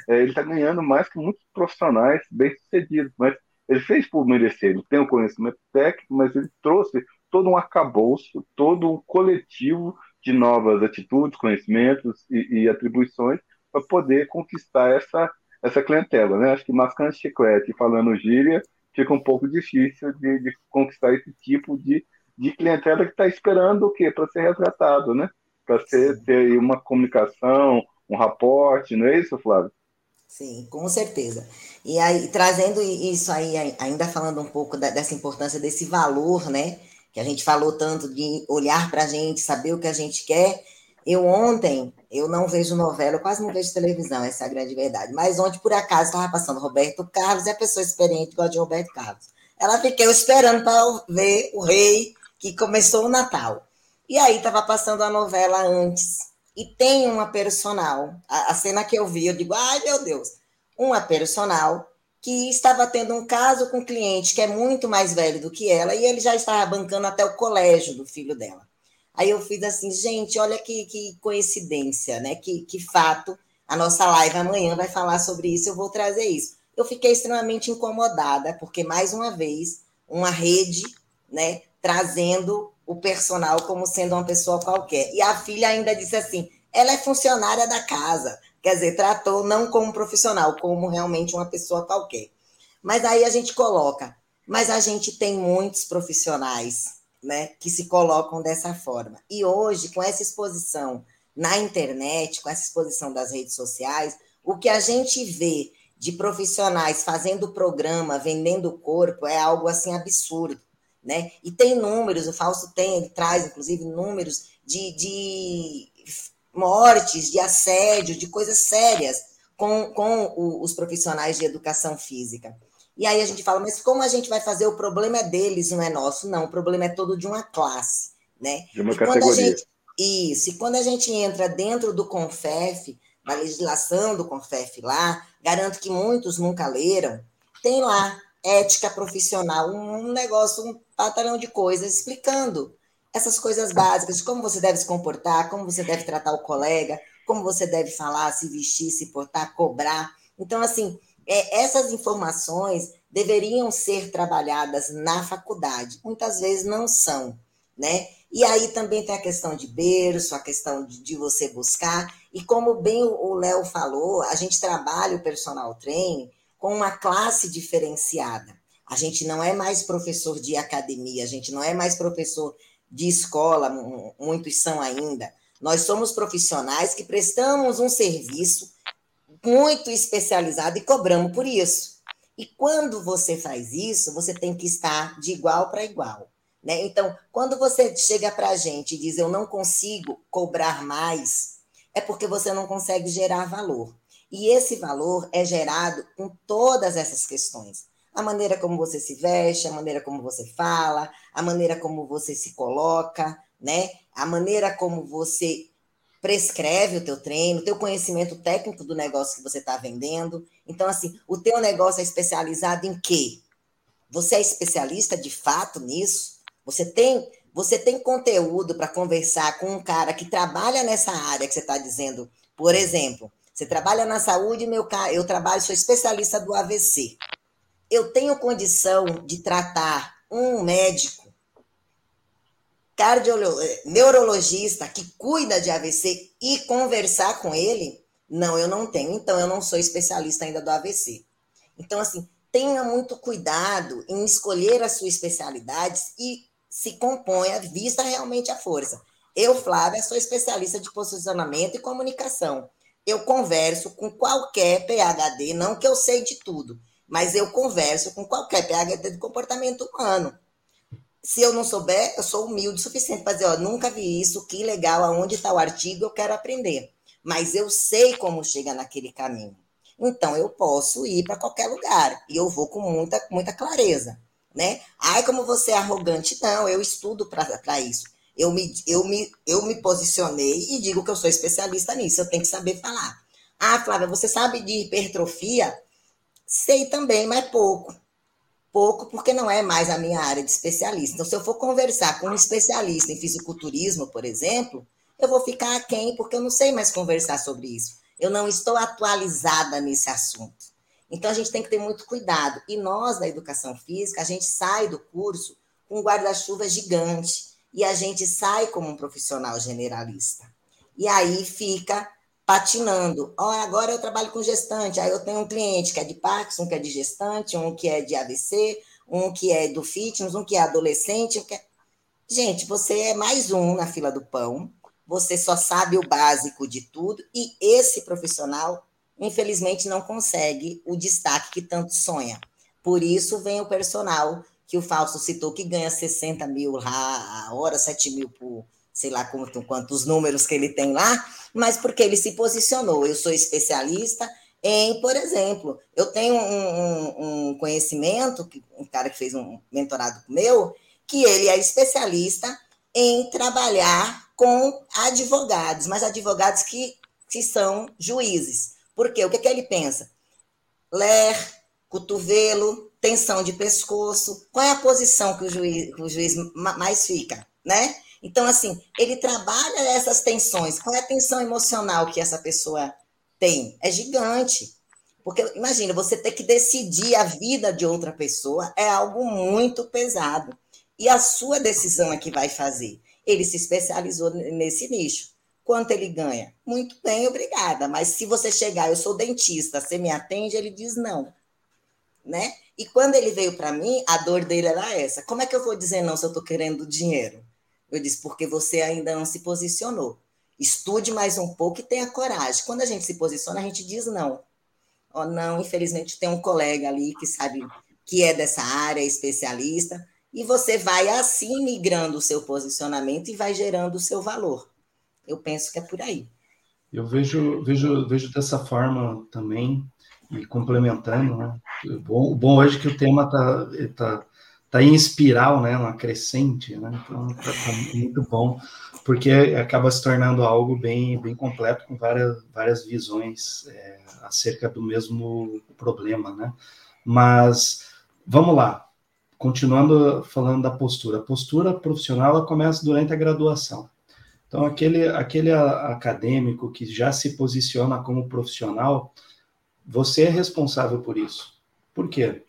é, ele está ganhando mais que muitos profissionais bem-sucedidos, mas ele fez por merecer, ele tem o um conhecimento técnico, mas ele trouxe todo um arcabouço, todo um coletivo de novas atitudes, conhecimentos e, e atribuições para poder conquistar essa, essa clientela. Né? Acho que mascando chiclete falando gíria fica um pouco difícil de, de conquistar esse tipo de de clientela que está esperando o quê? Para ser resgatado, né? Para ter uma comunicação, um raporte, não é isso, Flávio? Sim, com certeza. E aí, trazendo isso aí, ainda falando um pouco da, dessa importância desse valor, né? Que a gente falou tanto de olhar para a gente, saber o que a gente quer. Eu ontem, eu não vejo novela, eu quase não vejo televisão, essa é a grande verdade. Mas ontem, por acaso, estava passando Roberto Carlos, e a pessoa experiente gosta de Roberto Carlos. Ela ficou esperando para ver o rei que começou o Natal. E aí estava passando a novela antes. E tem uma personal. A, a, cena que eu vi, eu digo, ai meu Deus, uma personal que estava tendo um caso com um cliente que é muito mais velho do que ela, e ele já estava bancando até o colégio do filho dela. Aí eu fiz assim, gente, olha que, que coincidência, né? Que, que fato. A nossa live amanhã vai falar sobre isso, eu vou trazer isso. Eu fiquei extremamente incomodada, porque, mais uma vez, uma rede né, trazendo o personal como sendo uma pessoa qualquer. E a filha ainda disse assim: ela é funcionária da casa. Quer dizer, tratou não como profissional, como realmente uma pessoa qualquer. Mas aí a gente coloca, mas a gente tem muitos profissionais né, que se colocam dessa forma. E hoje, com essa exposição na internet, com essa exposição das redes sociais, o que a gente vê de profissionais fazendo programa, vendendo o corpo, é algo assim absurdo né? E tem números, o Fausto tem, ele traz, inclusive, números de, de mortes, de assédio, de coisas sérias com, com o, os profissionais de educação física. E aí a gente fala, mas como a gente vai fazer? O problema é deles, não é nosso. Não, o problema é todo de uma classe, né? De uma e categoria. Gente, isso, e quando a gente entra dentro do CONFEF, da legislação do CONFEF lá, garanto que muitos nunca leram, tem lá ética profissional, um negócio, um batalhão de coisas explicando essas coisas básicas como você deve se comportar, como você deve tratar o colega, como você deve falar, se vestir, se portar, cobrar. Então, assim, essas informações deveriam ser trabalhadas na faculdade. Muitas vezes não são, né? E aí também tem a questão de berço, a questão de, de você buscar. E como bem o Léo falou, a gente trabalha o personal training com uma classe diferenciada. A gente não é mais professor de academia, a gente não é mais professor de escola, muitos são ainda. Nós somos profissionais que prestamos um serviço muito especializado e cobramos por isso. E quando você faz isso, você tem que estar de igual para igual. Né? Então, quando você chega para a gente e diz eu não consigo cobrar mais, é porque você não consegue gerar valor. E esse valor é gerado com todas essas questões. A maneira como você se veste, a maneira como você fala, a maneira como você se coloca, né? A maneira como você prescreve o teu treino, o teu conhecimento técnico do negócio que você está vendendo. Então, assim, o teu negócio é especializado em quê? Você é especialista de fato nisso? Você tem, você tem conteúdo para conversar com um cara que trabalha nessa área que você está dizendo. Por exemplo, você trabalha na saúde, meu eu trabalho, sou especialista do AVC. Eu tenho condição de tratar um médico cardiolo... neurologista que cuida de AVC e conversar com ele? Não, eu não tenho. Então, eu não sou especialista ainda do AVC. Então, assim, tenha muito cuidado em escolher as suas especialidades e se componha, vista realmente a força. Eu, Flávia, sou especialista de posicionamento e comunicação. Eu converso com qualquer PhD, não que eu sei de tudo, mas eu converso com qualquer PhD de comportamento humano. Se eu não souber, eu sou humilde o suficiente para dizer, ó, nunca vi isso, que legal, aonde está o artigo, eu quero aprender. Mas eu sei como chega naquele caminho. Então eu posso ir para qualquer lugar e eu vou com muita, muita clareza né? Ai, como você é arrogante. Não, eu estudo para isso. Eu me, eu, me, eu me posicionei e digo que eu sou especialista nisso, eu tenho que saber falar. Ah, Flávia, você sabe de hipertrofia? Sei também, mas pouco. Pouco, porque não é mais a minha área de especialista. Então, se eu for conversar com um especialista em fisiculturismo, por exemplo, eu vou ficar aquém, porque eu não sei mais conversar sobre isso. Eu não estou atualizada nesse assunto. Então a gente tem que ter muito cuidado. E nós, da educação física, a gente sai do curso com um guarda-chuva gigante e a gente sai como um profissional generalista. E aí fica patinando. Oh, agora eu trabalho com gestante, aí eu tenho um cliente que é de Parkinson, um que é de gestante, um que é de AVC, um que é do fitness, um que é adolescente. Um que é... Gente, você é mais um na fila do pão, você só sabe o básico de tudo, e esse profissional infelizmente não consegue o destaque que tanto sonha. Por isso vem o personal que o Fausto citou, que ganha 60 mil a hora, 7 mil por sei lá quanto, quantos números que ele tem lá, mas porque ele se posicionou. Eu sou especialista em, por exemplo, eu tenho um, um, um conhecimento, um cara que fez um mentorado meu, que ele é especialista em trabalhar com advogados, mas advogados que, que são juízes. Por quê? O que, é que ele pensa? Ler, cotovelo, tensão de pescoço. Qual é a posição que o juiz, que o juiz mais fica, né? Então, assim, ele trabalha essas tensões. Qual é a tensão emocional que essa pessoa tem? É gigante. Porque, imagina, você ter que decidir a vida de outra pessoa é algo muito pesado. E a sua decisão é que vai fazer. Ele se especializou nesse nicho. Quanto ele ganha? Muito bem, obrigada. Mas se você chegar, eu sou dentista, você me atende, ele diz não. Né? E quando ele veio para mim, a dor dele era essa. Como é que eu vou dizer não se eu estou querendo dinheiro? Eu disse, porque você ainda não se posicionou. Estude mais um pouco e tenha coragem. Quando a gente se posiciona, a gente diz não. Oh, não, infelizmente tem um colega ali que sabe que é dessa área, é especialista, e você vai assim migrando o seu posicionamento e vai gerando o seu valor. Eu penso que é por aí. Eu vejo, vejo, vejo dessa forma também, e complementando, né? O bom, bom hoje é que o tema está tá, tá em espiral, né? Uma crescente, né? Então tá, tá, muito bom, porque acaba se tornando algo bem, bem completo, com várias, várias visões é, acerca do mesmo problema, né? Mas vamos lá, continuando falando da postura. A postura profissional ela começa durante a graduação. Então, aquele, aquele acadêmico que já se posiciona como profissional, você é responsável por isso. Por quê?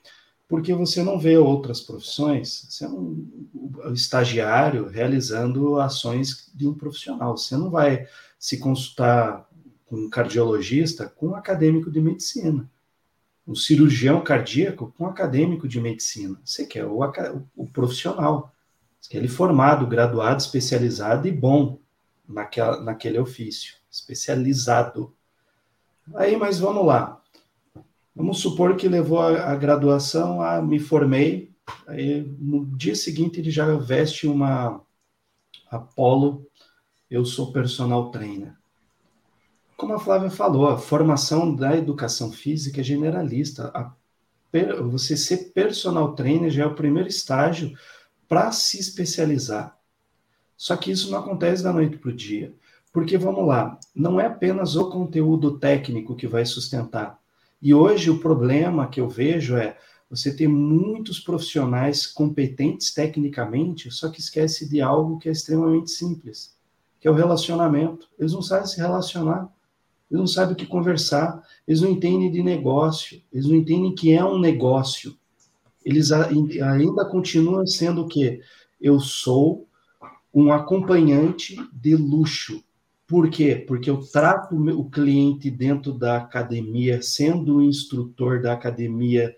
Você não vê outras profissões, você é um estagiário realizando ações de um profissional. Você não vai se consultar com um cardiologista com um acadêmico de medicina, um cirurgião cardíaco com um acadêmico de medicina. Você quer o, o profissional, você quer ele formado, graduado, especializado e bom naquela, naquele ofício, especializado. Aí, mas vamos lá. Vamos supor que levou a, a graduação, a me formei, aí no dia seguinte ele já veste uma Apollo, eu sou personal trainer. Como a Flávia falou, a formação da educação física é generalista. A, você ser personal trainer já é o primeiro estágio para se especializar. Só que isso não acontece da noite para o dia. Porque, vamos lá, não é apenas o conteúdo técnico que vai sustentar. E hoje o problema que eu vejo é você ter muitos profissionais competentes tecnicamente, só que esquece de algo que é extremamente simples, que é o relacionamento. Eles não sabem se relacionar, eles não sabem o que conversar, eles não entendem de negócio, eles não entendem que é um negócio. Eles ainda continuam sendo o quê? Eu sou um acompanhante de luxo. Por quê? Porque eu trato o cliente dentro da academia, sendo o instrutor da academia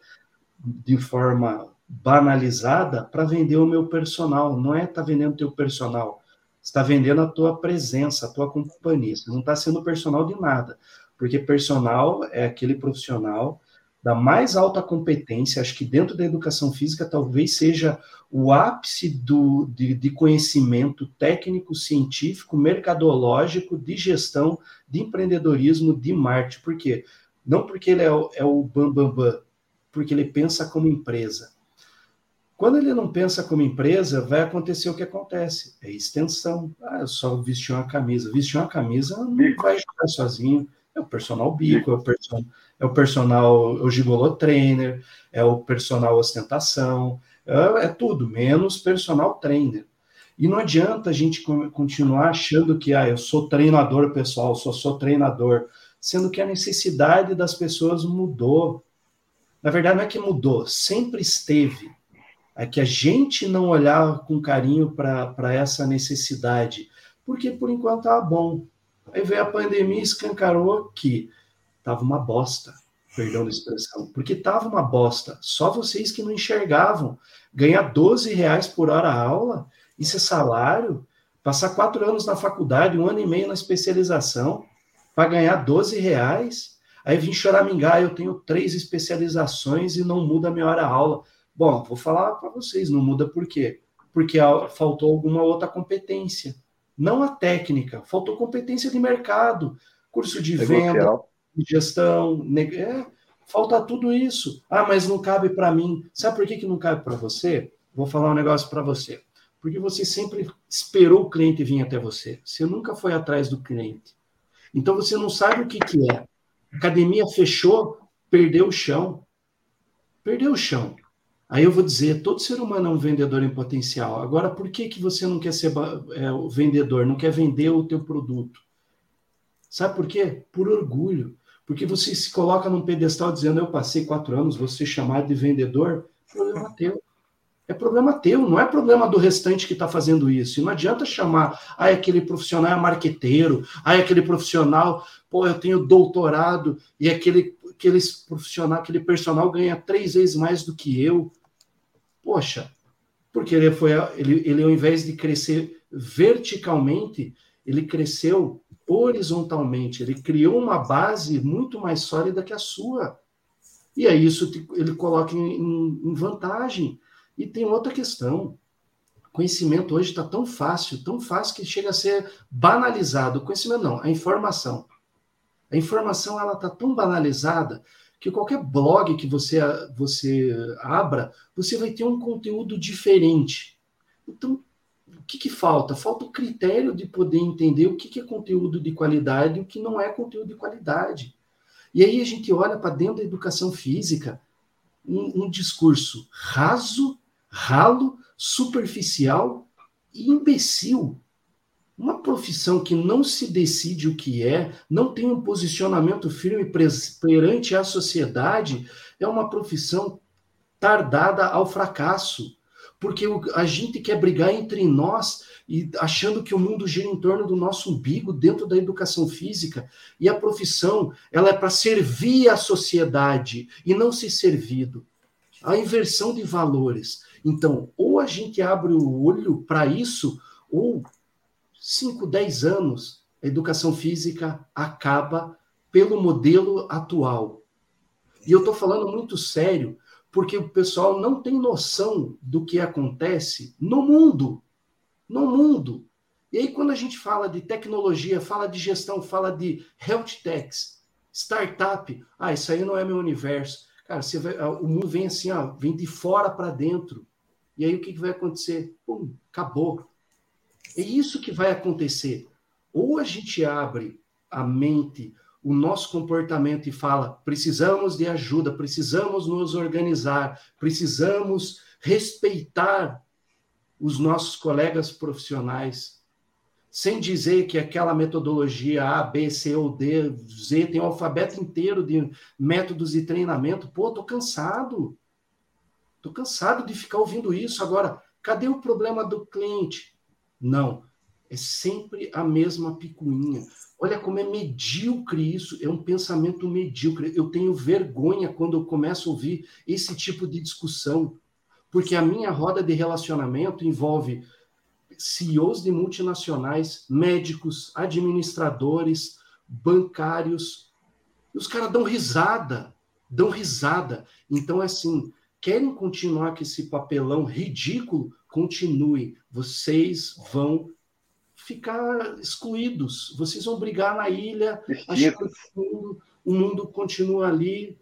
de forma banalizada para vender o meu personal. Não é estar tá vendendo o teu personal, está vendendo a tua presença, a tua companhia. Você não está sendo personal de nada, porque personal é aquele profissional da mais alta competência, acho que dentro da educação física talvez seja o ápice do, de, de conhecimento técnico, científico, mercadológico, de gestão, de empreendedorismo, de marketing. Por quê? Não porque ele é o, é o bam, bam, bam, porque ele pensa como empresa. Quando ele não pensa como empresa, vai acontecer o que acontece: é extensão. Ah, eu só vestir uma camisa. Vestir uma camisa não vai jogar sozinho. É o personal bico, é o personal é o personal, o gigolo trainer, é o personal ostentação, é, é tudo, menos personal trainer. E não adianta a gente continuar achando que ah, eu sou treinador pessoal, só sou treinador, sendo que a necessidade das pessoas mudou. Na verdade, não é que mudou, sempre esteve. É que a gente não olhava com carinho para essa necessidade, porque por enquanto estava bom. Aí veio a pandemia e escancarou que Tava uma bosta, perdão da expressão, porque tava uma bosta. Só vocês que não enxergavam. Ganhar 12 reais por hora a aula, isso é salário? Passar quatro anos na faculdade, um ano e meio na especialização, para ganhar 12 reais? Aí vim choramingar, eu tenho três especializações e não muda a minha hora a aula. Bom, vou falar para vocês, não muda por quê? Porque faltou alguma outra competência. Não a técnica, faltou competência de mercado, curso de venda, gestão, é, falta tudo isso. Ah, mas não cabe para mim. Sabe por que, que não cabe para você? Vou falar um negócio para você. Porque você sempre esperou o cliente vir até você. Você nunca foi atrás do cliente. Então você não sabe o que, que é. Academia fechou, perdeu o chão. Perdeu o chão. Aí eu vou dizer, todo ser humano é um vendedor em potencial. Agora, por que, que você não quer ser é, o vendedor, não quer vender o teu produto? Sabe por quê? Por orgulho. Porque você se coloca num pedestal dizendo, eu passei quatro anos, ser chamado de vendedor, problema teu. É problema teu, não é problema do restante que está fazendo isso. E não adianta chamar, ah, aquele profissional é marqueteiro, ah, aquele profissional, pô, eu tenho doutorado, e aquele, aquele profissional, aquele personal ganha três vezes mais do que eu. Poxa, porque ele foi, ele, ele ao invés de crescer verticalmente, ele cresceu horizontalmente, ele criou uma base muito mais sólida que a sua. E aí isso ele coloca em, em vantagem. E tem outra questão. Conhecimento hoje está tão fácil, tão fácil que chega a ser banalizado. Conhecimento não, a informação. A informação ela está tão banalizada que qualquer blog que você, você abra, você vai ter um conteúdo diferente. Então, que, que falta? Falta o critério de poder entender o que, que é conteúdo de qualidade e o que não é conteúdo de qualidade. E aí a gente olha para dentro da educação física um, um discurso raso, ralo, superficial e imbecil. Uma profissão que não se decide o que é, não tem um posicionamento firme perante a sociedade, é uma profissão tardada ao fracasso, porque a gente quer brigar entre nós e achando que o mundo gira em torno do nosso umbigo dentro da educação física e a profissão ela é para servir a sociedade e não ser servido. A inversão de valores. Então, ou a gente abre o olho para isso, ou 5, 10 anos, a educação física acaba pelo modelo atual. E eu estou falando muito sério, porque o pessoal não tem noção do que acontece no mundo no mundo. E aí, quando a gente fala de tecnologia, fala de gestão, fala de health techs, startup, ah, isso aí não é meu universo. Cara, você vai, ah, o mundo vem assim, ó, vem de fora para dentro. E aí o que, que vai acontecer? Pum, acabou. É isso que vai acontecer. Ou a gente abre a mente, o nosso comportamento e fala: precisamos de ajuda, precisamos nos organizar, precisamos respeitar os nossos colegas profissionais, sem dizer que aquela metodologia A, B, C ou D, Z tem um alfabeto inteiro de métodos de treinamento. Pô, tô cansado. Tô cansado de ficar ouvindo isso. Agora, cadê o problema do cliente? Não. É sempre a mesma picuinha. Olha como é medíocre isso, é um pensamento medíocre. Eu tenho vergonha quando eu começo a ouvir esse tipo de discussão porque a minha roda de relacionamento envolve CEOs de multinacionais, médicos, administradores, bancários. E os caras dão risada, dão risada. Então, assim, querem continuar com esse papelão ridículo? Continue. Vocês vão ficar excluídos. Vocês vão brigar na ilha, achando que o mundo, o mundo continua ali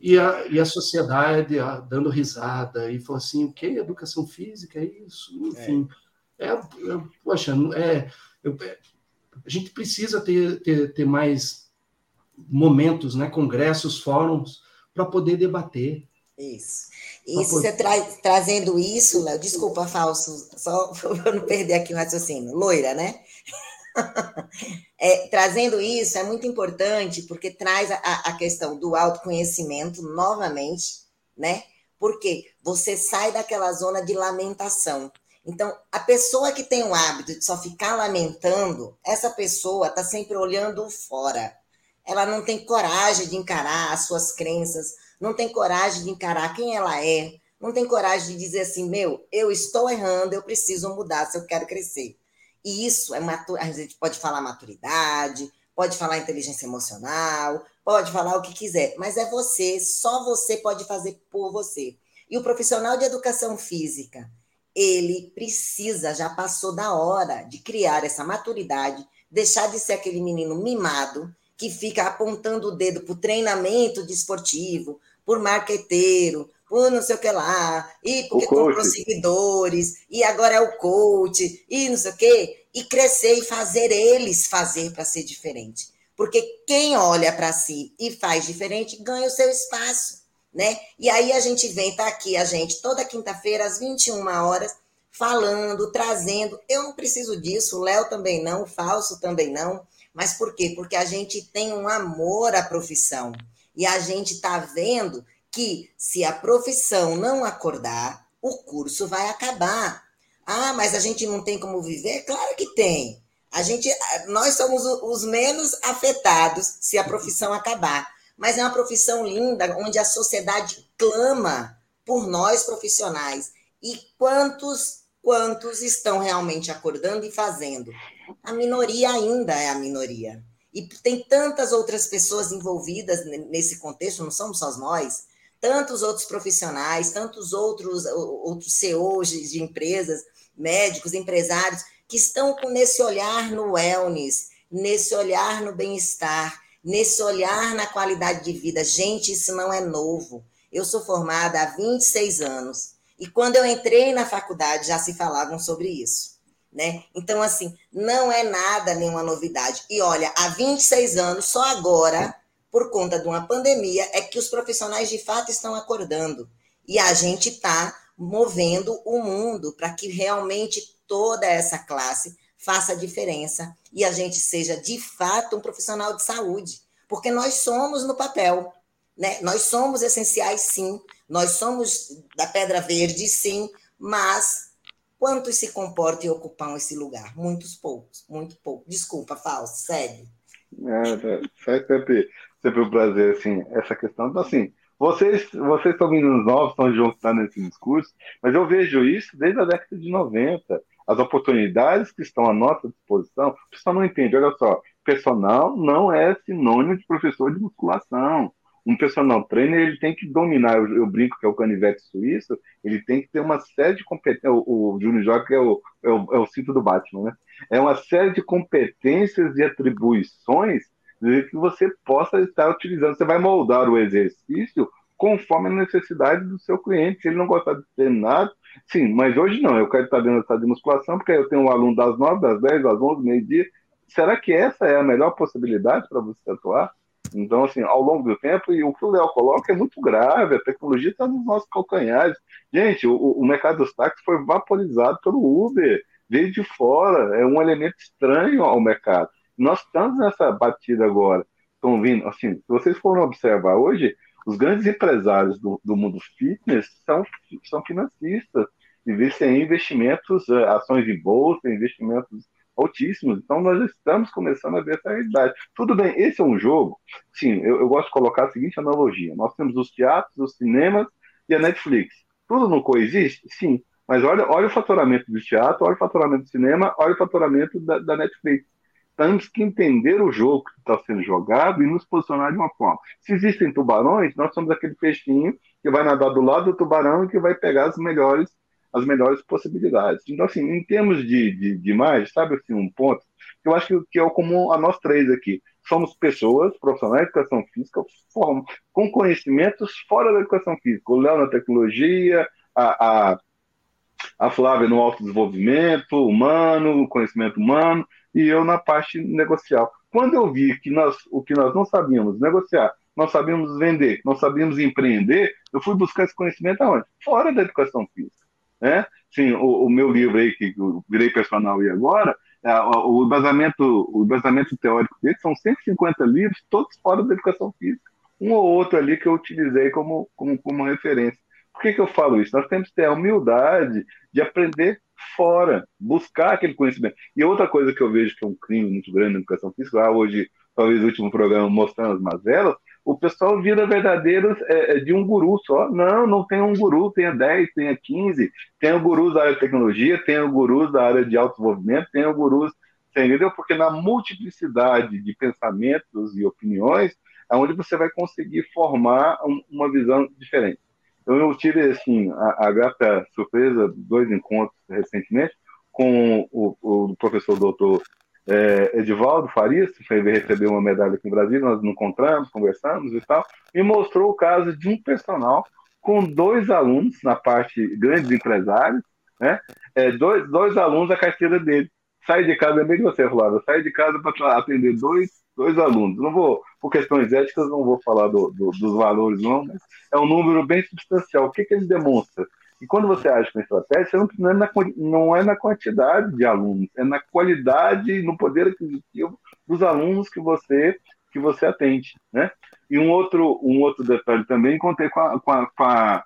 e a, e a sociedade a, dando risada e falou assim: o que? Educação física? É isso? Enfim. É. É, é, poxa, é, é, a gente precisa ter, ter, ter mais momentos, né, congressos, fóruns, para poder debater. Isso. Isso, você tra trazendo isso, Léo, desculpa, falso, só para não perder aqui o raciocínio. Loira, né? é, trazendo isso é muito importante porque traz a, a questão do autoconhecimento novamente, né? Porque você sai daquela zona de lamentação. Então, a pessoa que tem o hábito de só ficar lamentando, essa pessoa está sempre olhando fora. Ela não tem coragem de encarar as suas crenças, não tem coragem de encarar quem ela é, não tem coragem de dizer assim: meu, eu estou errando, eu preciso mudar se eu quero crescer. E isso é matur... a gente pode falar maturidade, pode falar inteligência emocional, pode falar o que quiser, mas é você, só você pode fazer por você. E o profissional de educação física, ele precisa, já passou da hora de criar essa maturidade, deixar de ser aquele menino mimado que fica apontando o dedo para o treinamento desportivo, por marqueteiro, por não sei o que lá, e porque comprou seguidores, e agora é o coach, e não sei o que, e crescer e fazer eles fazer para ser diferente. Porque quem olha para si e faz diferente ganha o seu espaço, né? E aí a gente vem, tá aqui a gente toda quinta-feira às 21 horas falando, trazendo. Eu não preciso disso, o Léo também não, o Falso também não. Mas por quê? Porque a gente tem um amor à profissão. E a gente tá vendo que se a profissão não acordar, o curso vai acabar. Ah, mas a gente não tem como viver? Claro que tem. A gente, nós somos os menos afetados se a profissão acabar. Mas é uma profissão linda, onde a sociedade clama por nós profissionais. E quantos, quantos estão realmente acordando e fazendo? A minoria ainda é a minoria. E tem tantas outras pessoas envolvidas nesse contexto, não somos só nós tantos outros profissionais, tantos outros, outros CEOs de empresas, médicos, empresários, que estão com nesse olhar no wellness, nesse olhar no bem-estar, nesse olhar na qualidade de vida. Gente, isso não é novo. Eu sou formada há 26 anos e quando eu entrei na faculdade já se falavam sobre isso. Né? Então, assim, não é nada, nenhuma novidade. E olha, há 26 anos, só agora, por conta de uma pandemia, é que os profissionais de fato estão acordando. E a gente está movendo o mundo para que realmente toda essa classe faça diferença e a gente seja de fato um profissional de saúde, porque nós somos no papel, Né? Nós somos essenciais, sim. Nós somos da Pedra Verde, sim. Mas quantos se comportam e ocupam esse lugar? Muitos poucos, muito pouco. Desculpa, Fausto, segue. É, é sempre, sempre um prazer, assim, essa questão. Então, assim, vocês, vocês estão vindo novos, estão juntando nesse discurso, mas eu vejo isso desde a década de 90. As oportunidades que estão à nossa disposição, o pessoal não entende. Olha só, personal não é sinônimo de professor de musculação. Um personal trainer ele tem que dominar, eu, eu brinco que é o canivete suíço, ele tem que ter uma série de competências. O, o Júnior é o, é, o, é o cinto do Batman, né? É uma série de competências e atribuições que você possa estar utilizando. Você vai moldar o exercício conforme a necessidade do seu cliente. Se ele não gostar de treinar, sim, mas hoje não. Eu quero estar dentro da sala de musculação, porque eu tenho um aluno das 9, das 10, das 11, meio-dia. Será que essa é a melhor possibilidade para você atuar? Então, assim, ao longo do tempo, e o que o Léo coloca é muito grave, a tecnologia está nos nossos calcanhares. Gente, o, o mercado dos táxis foi vaporizado pelo Uber, veio de fora, é um elemento estranho ao mercado. Nós estamos nessa batida agora. Estão vindo, assim, se vocês forem observar hoje, os grandes empresários do, do mundo fitness são, são financistas, investem em investimentos, eh, ações de bolsa, investimentos altíssimos. Então, nós estamos começando a ver essa realidade. Tudo bem, esse é um jogo. Sim, eu, eu gosto de colocar a seguinte analogia: nós temos os teatros, os cinemas e a Netflix. Tudo não coexiste? Sim. Mas olha, olha o faturamento do teatro, olha o faturamento do cinema, olha o faturamento da, da Netflix temos que entender o jogo que está sendo jogado e nos posicionar de uma forma. Se existem tubarões, nós somos aquele peixinho que vai nadar do lado do tubarão e que vai pegar as melhores, as melhores possibilidades. Então, assim, em termos de, de, de imagem, sabe assim, um ponto que eu acho que, que é o comum a nós três aqui. Somos pessoas profissionais de educação física com conhecimentos fora da educação física. O Léo na tecnologia, a, a, a Flávia no autodesenvolvimento humano, conhecimento humano, e eu na parte negocial. Quando eu vi que nós, o que nós não sabíamos negociar, nós sabíamos vender, nós sabíamos empreender, eu fui buscar esse conhecimento aonde? Fora da educação física. Né? Sim, o, o meu livro aí, que eu virei personal e agora, é, o embasamento, o embasamento teórico dele são 150 livros, todos fora da educação física. Um ou outro ali que eu utilizei como, como, como referência. Por que, que eu falo isso? Nós temos que ter a humildade de aprender fora, buscar aquele conhecimento. E outra coisa que eu vejo que é um crime muito grande na educação física, lá hoje, talvez o último programa mostrando as mazelas, o pessoal vira verdadeiros é, é de um guru só. Não, não tem um guru, tenha 10, tenha 15, tenha gurus da área de tecnologia, tenha gurus da área de autodesenvolvimento, tenha gurus, entendeu? Porque na multiplicidade de pensamentos e opiniões, é onde você vai conseguir formar uma visão diferente. Eu tive, assim, a, a grata surpresa, dois encontros recentemente, com o, o professor doutor é, Edivaldo Farias, que veio receber uma medalha aqui em Brasília, nós nos encontramos, conversamos e tal, e mostrou o caso de um personal com dois alunos na parte grandes empresários, né? É, dois, dois alunos da carteira dele. Sai de casa, lembrei de você, Flávio, sai de casa para atender dois dois alunos. Não vou, por questões éticas, não vou falar do, do, dos valores, não, mas é um número bem substancial. O que, que ele demonstra? E quando você age com estratégia, não, é na, não é na quantidade de alunos, é na qualidade no poder aquisitivo dos alunos que você que você atende, né? E um outro, um outro detalhe também, contei com a, com a, com a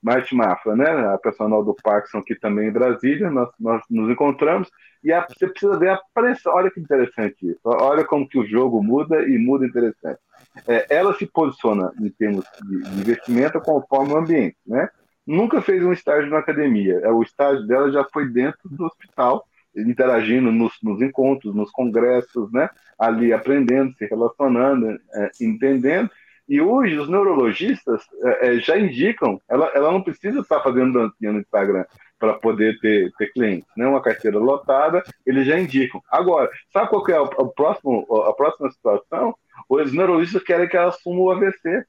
Marti Mafra, né? A personal do Parkinson aqui também em Brasília, nós, nós nos encontramos, e a, você precisa ver a pressão. Olha que interessante isso. Olha como que o jogo muda e muda interessante. É, ela se posiciona em termos de investimento conforme o ambiente, né? Nunca fez um estágio na academia. É, o estágio dela já foi dentro do hospital, interagindo nos, nos encontros, nos congressos, né? Ali aprendendo, se relacionando, é, entendendo. E hoje os neurologistas é, é já indicam, ela, ela não precisa estar fazendo dancinha no Instagram para poder ter, ter clientes, né? Uma carteira lotada, eles já indicam. Agora, sabe qual é a, a, próximo, a próxima situação? Os neurologistas querem que ela assuma o AVC.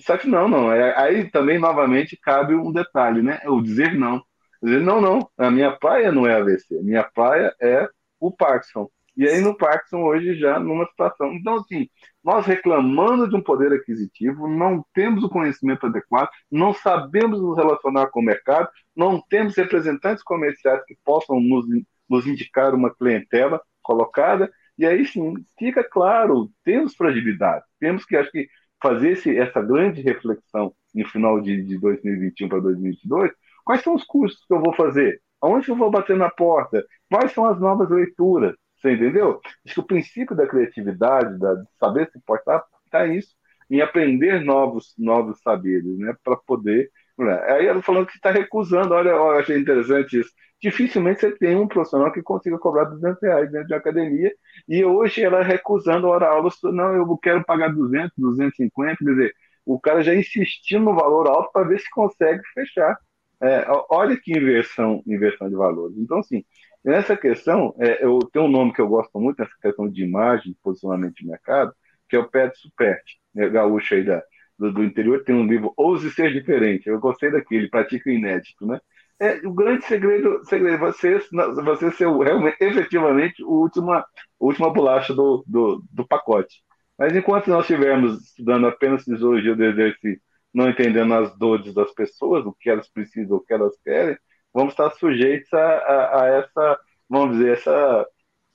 Só que não, não. É, aí também, novamente, cabe um detalhe, né? O dizer não. Dizer, não, não, a minha praia não é AVC, a minha praia é o Parkinson. E aí no Parkinson hoje já numa situação. Então, assim, nós reclamando de um poder aquisitivo, não temos o conhecimento adequado, não sabemos nos relacionar com o mercado, não temos representantes comerciais que possam nos, nos indicar uma clientela colocada, e aí sim, fica claro, temos fragilidade, temos que, acho que fazer esse, essa grande reflexão no final de, de 2021 para 2022, quais são os cursos que eu vou fazer? Aonde eu vou bater na porta? Quais são as novas leituras? Você entendeu? Acho que o princípio da criatividade, da, de saber se portar, está isso, em aprender novos, novos saberes, né? Para poder. Né? Aí ela falando que está recusando, olha, eu achei interessante isso. Dificilmente você tem um profissional que consiga cobrar 200 reais dentro de academia, e hoje ela recusando hora aula, não, eu quero pagar 200, 250, quer dizer, o cara já insistindo no valor alto para ver se consegue fechar. É, olha que inversão, inversão de valores. Então, assim, nessa questão, é, eu tenho um nome que eu gosto muito nessa questão de imagem, posicionamento de mercado, que é o Pet Supert, né, gaúcho aí da, do, do, interior, tem um livro Ouse Ser Diferente. Eu gostei daquele, Pratica Inédito, né? É, o grande segredo, segredo você, você ser realmente, efetivamente, o última, última bolacha do, do, do pacote. Mas enquanto nós estivermos estudando apenas fisiologia do exercício não entendendo as dores das pessoas, o que elas precisam, o que elas querem, vamos estar sujeitos a, a, a essa, vamos dizer, essa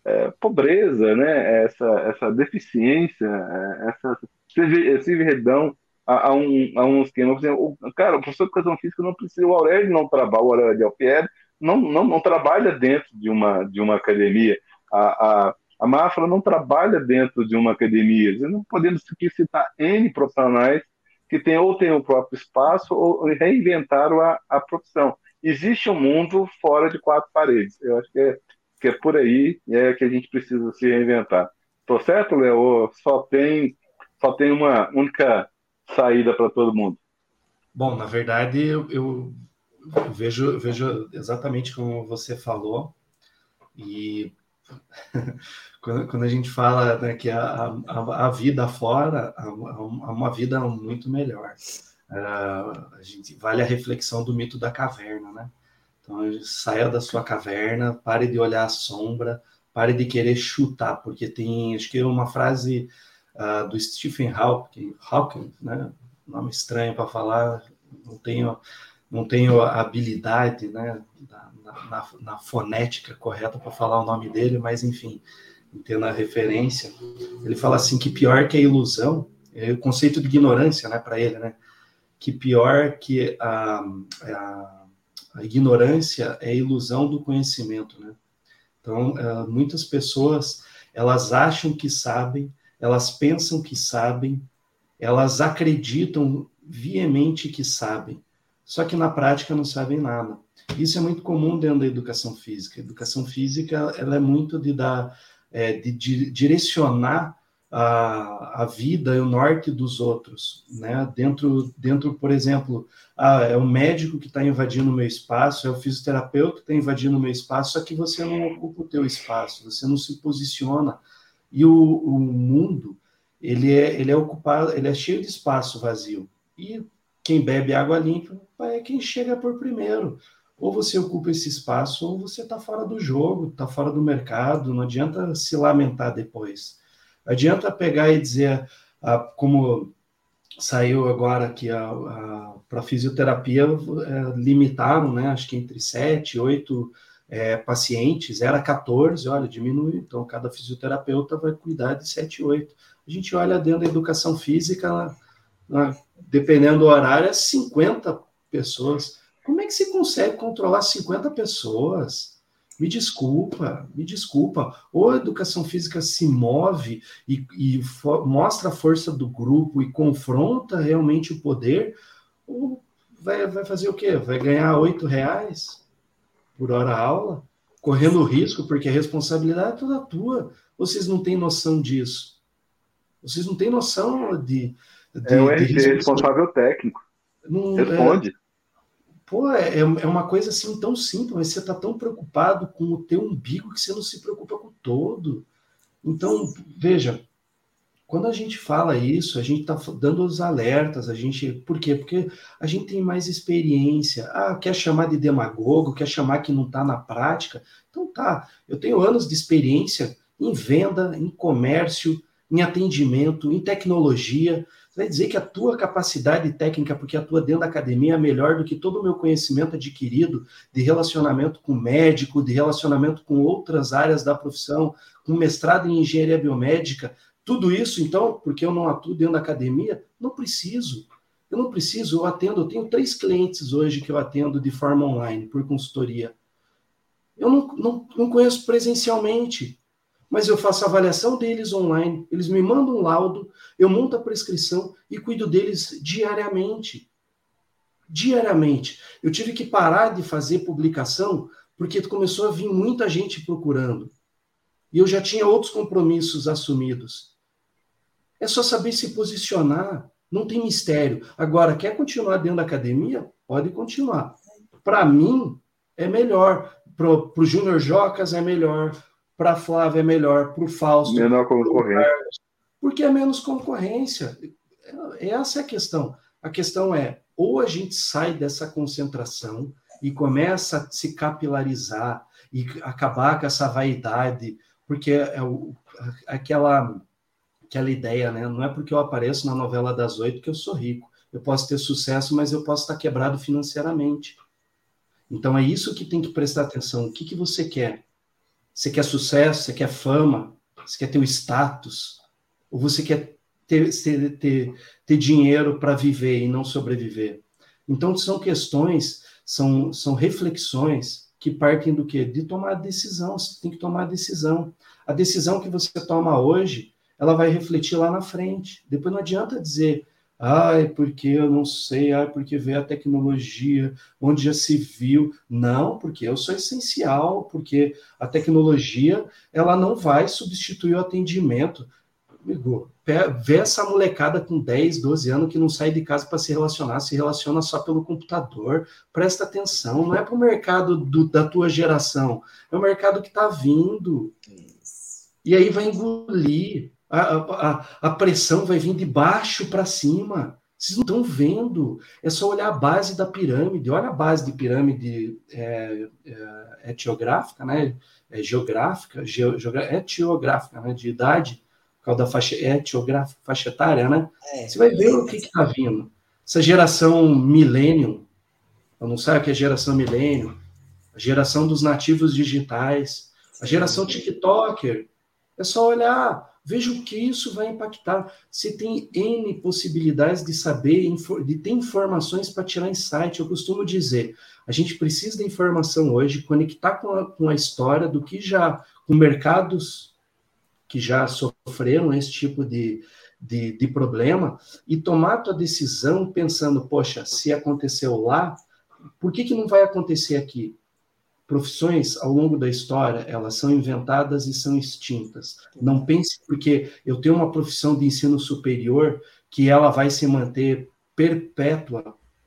é, pobreza, né? essa, essa deficiência, é, essa servidão a, a, um, a um esquema. O, cara, o professor de educação física não precisa, o Aurélio não trabalha, o Aurélio de Alpieri não, não, não trabalha dentro de uma, de uma academia. A, a, a Mafra não trabalha dentro de uma academia. Não podemos citar N profissionais que tem, ou tem o próprio espaço ou reinventaram a, a profissão. Existe um mundo fora de quatro paredes. Eu acho que é, que é por aí é que a gente precisa se reinventar. Tô certo, Léo? Só tem, só tem uma única saída para todo mundo? Bom, na verdade, eu, eu, vejo, vejo exatamente como você falou. E quando, quando a gente fala né, que a, a, a, vida fora há uma vida muito melhor. Uh, a gente vale a reflexão do mito da caverna, né? Então, saia da sua caverna, pare de olhar a sombra, pare de querer chutar, porque tem, acho que é uma frase uh, do Stephen Hawking, Hawking, né? Nome estranho para falar, não tenho, não tenho a habilidade, né? Na, na, na fonética correta para falar o nome dele, mas enfim, entendo a referência. Ele fala assim que pior que a ilusão, é o conceito de ignorância, né, para ele, né? Que pior que a, a, a, ignorância é a ilusão do conhecimento, né? Então, uh, muitas pessoas elas acham que sabem, elas pensam que sabem, elas acreditam veemente que sabem, só que na prática não sabem nada. Isso é muito comum dentro da educação física. A educação física ela é muito de dar é, de, direcionar a, a vida e o norte dos outros, né? Dentro, dentro, por exemplo, ah, é o médico que está invadindo o meu espaço, é o fisioterapeuta que está invadindo o meu espaço, só que você não ocupa o teu espaço, você não se posiciona. E o, o mundo, ele é, ele é ocupado, ele é cheio de espaço vazio. E quem bebe água limpa é quem chega por primeiro ou você ocupa esse espaço ou você está fora do jogo, está fora do mercado, não adianta se lamentar depois. Adianta pegar e dizer, ah, como saiu agora que para fisioterapia é, limitaram, né, acho que entre 7 e 8 é, pacientes, era 14, olha, diminui, então cada fisioterapeuta vai cuidar de 7, 8. A gente olha dentro da educação física, dependendo do horário, é 50 pessoas. Como é que você consegue controlar 50 pessoas? Me desculpa, me desculpa. Ou a educação física se move e, e mostra a força do grupo e confronta realmente o poder, ou vai, vai fazer o quê? Vai ganhar oito reais por hora aula, correndo risco, porque a responsabilidade é toda tua. Vocês não têm noção disso. Vocês não têm noção de. de é o RG, responsável técnico. Não, Responde. É, Pô, é, é uma coisa assim tão simples, mas você está tão preocupado com o teu umbigo que você não se preocupa com o todo. Então, veja, quando a gente fala isso, a gente está dando os alertas, a gente. Por quê? Porque a gente tem mais experiência. Ah, quer chamar de demagogo, quer chamar que não está na prática? Então tá, eu tenho anos de experiência em venda, em comércio, em atendimento, em tecnologia. Você vai dizer que a tua capacidade técnica, porque atua dentro da academia, é melhor do que todo o meu conhecimento adquirido de relacionamento com médico, de relacionamento com outras áreas da profissão, com mestrado em engenharia biomédica. Tudo isso, então, porque eu não atuo dentro da academia, não preciso. Eu não preciso, eu atendo, eu tenho três clientes hoje que eu atendo de forma online, por consultoria. Eu não, não, não conheço presencialmente, mas eu faço avaliação deles online, eles me mandam um laudo, eu monto a prescrição e cuido deles diariamente. Diariamente. Eu tive que parar de fazer publicação porque começou a vir muita gente procurando. E eu já tinha outros compromissos assumidos. É só saber se posicionar, não tem mistério. Agora, quer continuar dentro da academia? Pode continuar. Para mim, é melhor. Para o Júnior Jocas é melhor. Para a Flávia é melhor. Para o Fausto. Menor concorrência. Porque é menos concorrência. Essa é a questão. A questão é: ou a gente sai dessa concentração e começa a se capilarizar e acabar com essa vaidade, porque é aquela aquela ideia, né? Não é porque eu apareço na novela das oito que eu sou rico. Eu posso ter sucesso, mas eu posso estar quebrado financeiramente. Então é isso que tem que prestar atenção. O que, que você quer? Você quer sucesso? Você quer fama? Você quer ter o status? Ou você quer ter, ter, ter, ter dinheiro para viver e não sobreviver? Então são questões, são, são reflexões que partem do quê? De tomar decisão. Você tem que tomar decisão. A decisão que você toma hoje ela vai refletir lá na frente. Depois não adianta dizer, ai, porque eu não sei, ai, porque veio a tecnologia, onde já se viu. Não, porque eu sou essencial, porque a tecnologia, ela não vai substituir o atendimento. Amigo, vê essa molecada com 10, 12 anos que não sai de casa para se relacionar, se relaciona só pelo computador. Presta atenção, não é para o mercado do, da tua geração, é o mercado que está vindo. E aí vai engolir a, a, a pressão vai vir de baixo para cima. Vocês não estão vendo. É só olhar a base da pirâmide. Olha a base de pirâmide é, é, etiográfica, né? É geográfica, ge, etiográfica, né? De idade, por causa da faixa etiográfica, faixa etária, né? É, Você vai ver o que está vindo. Essa geração milênio, eu não sei o que é geração milênio, a geração dos nativos digitais, a geração TikToker. É só olhar Veja o que isso vai impactar. Você tem N possibilidades de saber, de ter informações para tirar insight. Eu costumo dizer, a gente precisa da informação hoje, conectar com a, com a história do que já, com mercados que já sofreram esse tipo de, de, de problema, e tomar a tua decisão pensando, poxa, se aconteceu lá, por que, que não vai acontecer aqui? Profissões ao longo da história elas são inventadas e são extintas. Não pense porque eu tenho uma profissão de ensino superior que ela vai se manter perpétua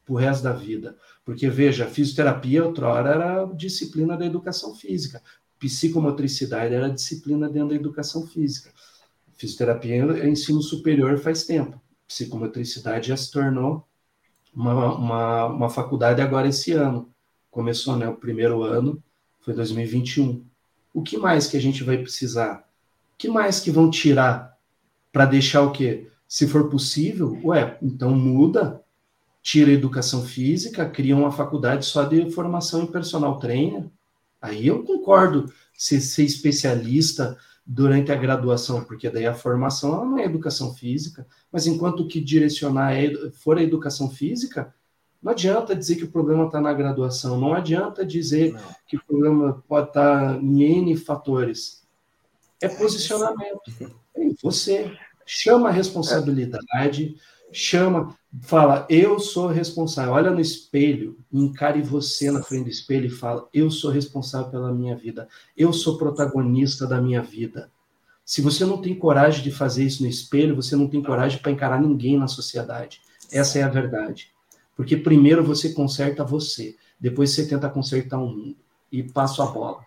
para o resto da vida. Porque, veja, fisioterapia outrora era disciplina da educação física, psicomotricidade era disciplina dentro da educação física. Fisioterapia é ensino superior faz tempo. Psicomotricidade já se tornou uma, uma, uma faculdade agora esse ano começou, né? O primeiro ano foi 2021. O que mais que a gente vai precisar? O que mais que vão tirar para deixar o quê? Se for possível, ué, então muda, tira a educação física, cria uma faculdade só de formação em personal trainer. Aí eu concordo ser, especialista durante a graduação, porque daí a formação não é educação física, mas enquanto que direcionar é, for a educação física, não adianta dizer que o problema está na graduação, não adianta dizer não. que o problema pode estar tá em N fatores. É posicionamento. É você chama a responsabilidade, chama, fala, eu sou responsável. Olha no espelho, encare você na frente do espelho e fala, eu sou responsável pela minha vida, eu sou protagonista da minha vida. Se você não tem coragem de fazer isso no espelho, você não tem coragem para encarar ninguém na sociedade. Essa é a verdade. Porque primeiro você conserta você, depois você tenta consertar o mundo e passa a bola.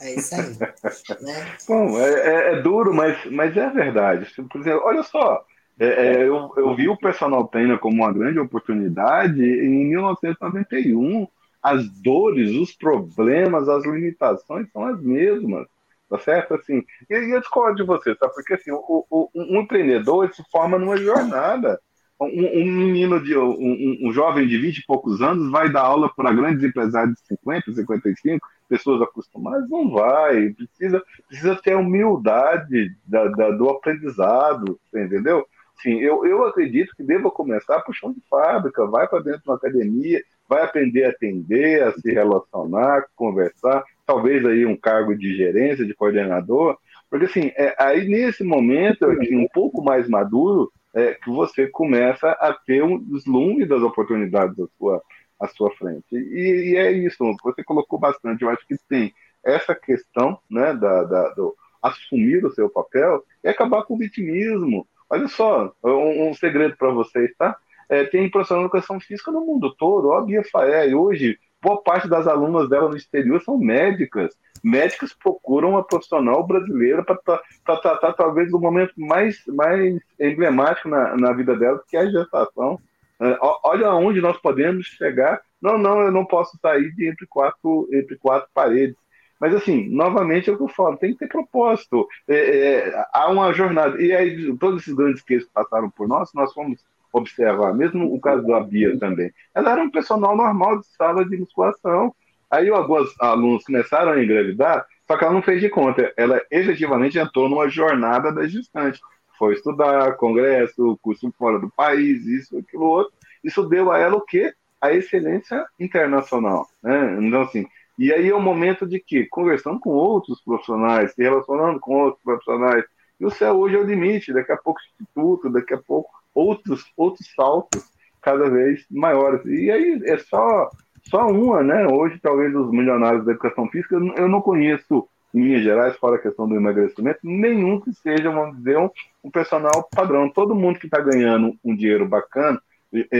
É isso aí. né? Bom, é, é, é, duro, mas, mas é verdade. Por exemplo, olha só, é, é, eu, eu vi o personal trainer como uma grande oportunidade em 1991. As dores, os problemas, as limitações são as mesmas, tá certo? Assim, e, e eu discordo de você, sabe? Porque assim, o, o, um empreendedor se forma numa jornada um, um menino de um, um, jovem de 20 e poucos anos vai dar aula para grandes empresários de 50, 55, pessoas acostumadas? Não vai. Precisa, precisa ter humildade da, da, do aprendizado, entendeu? Sim, eu, eu acredito que deva começar por chão de fábrica, vai para dentro de uma academia, vai aprender a atender, a se relacionar, conversar, talvez aí um cargo de gerência, de coordenador, porque assim, é, aí nesse momento, aqui, um pouco mais maduro, é, que você começa a ter um deslumbre das oportunidades à sua, à sua frente. E, e é isso, você colocou bastante, eu acho que tem essa questão né, da, da do assumir o seu papel e acabar com o vitimismo. Olha só, um, um segredo para vocês, tá? É, tem profissional de educação física no mundo todo. Ó, a Bia Faé, hoje, boa parte das alunas dela no exterior são médicas. Médicas procuram uma profissional brasileira para tratar talvez o momento mais, mais emblemático na, na vida dela, que é a gestação. É, olha onde nós podemos chegar. Não, não, eu não posso sair de entre quatro, entre quatro paredes. Mas, assim, novamente é o que eu falo, tem que ter propósito. É, é, há uma jornada. E aí, todos esses grandes cases que passaram por nós, nós fomos observar, mesmo o caso da Bia também. Ela era um personal normal de sala de musculação. Aí alguns alunos começaram a engravidar, só que ela não fez de conta. Ela efetivamente entrou numa jornada da gestante. Foi estudar, congresso, curso fora do país, isso, aquilo, outro. Isso deu a ela o quê? A excelência internacional. Né? Então, assim, e aí é o momento de que, conversando com outros profissionais, se relacionando com outros profissionais, e o céu hoje é o limite, daqui a pouco instituto, daqui a pouco outros, outros saltos cada vez maiores. E aí é só, só uma, né? Hoje, talvez, os milionários da educação física, eu não conheço, em linhas gerais, fora a questão do emagrecimento, nenhum que seja, vamos dizer, um, um personal padrão. Todo mundo que está ganhando um dinheiro bacana,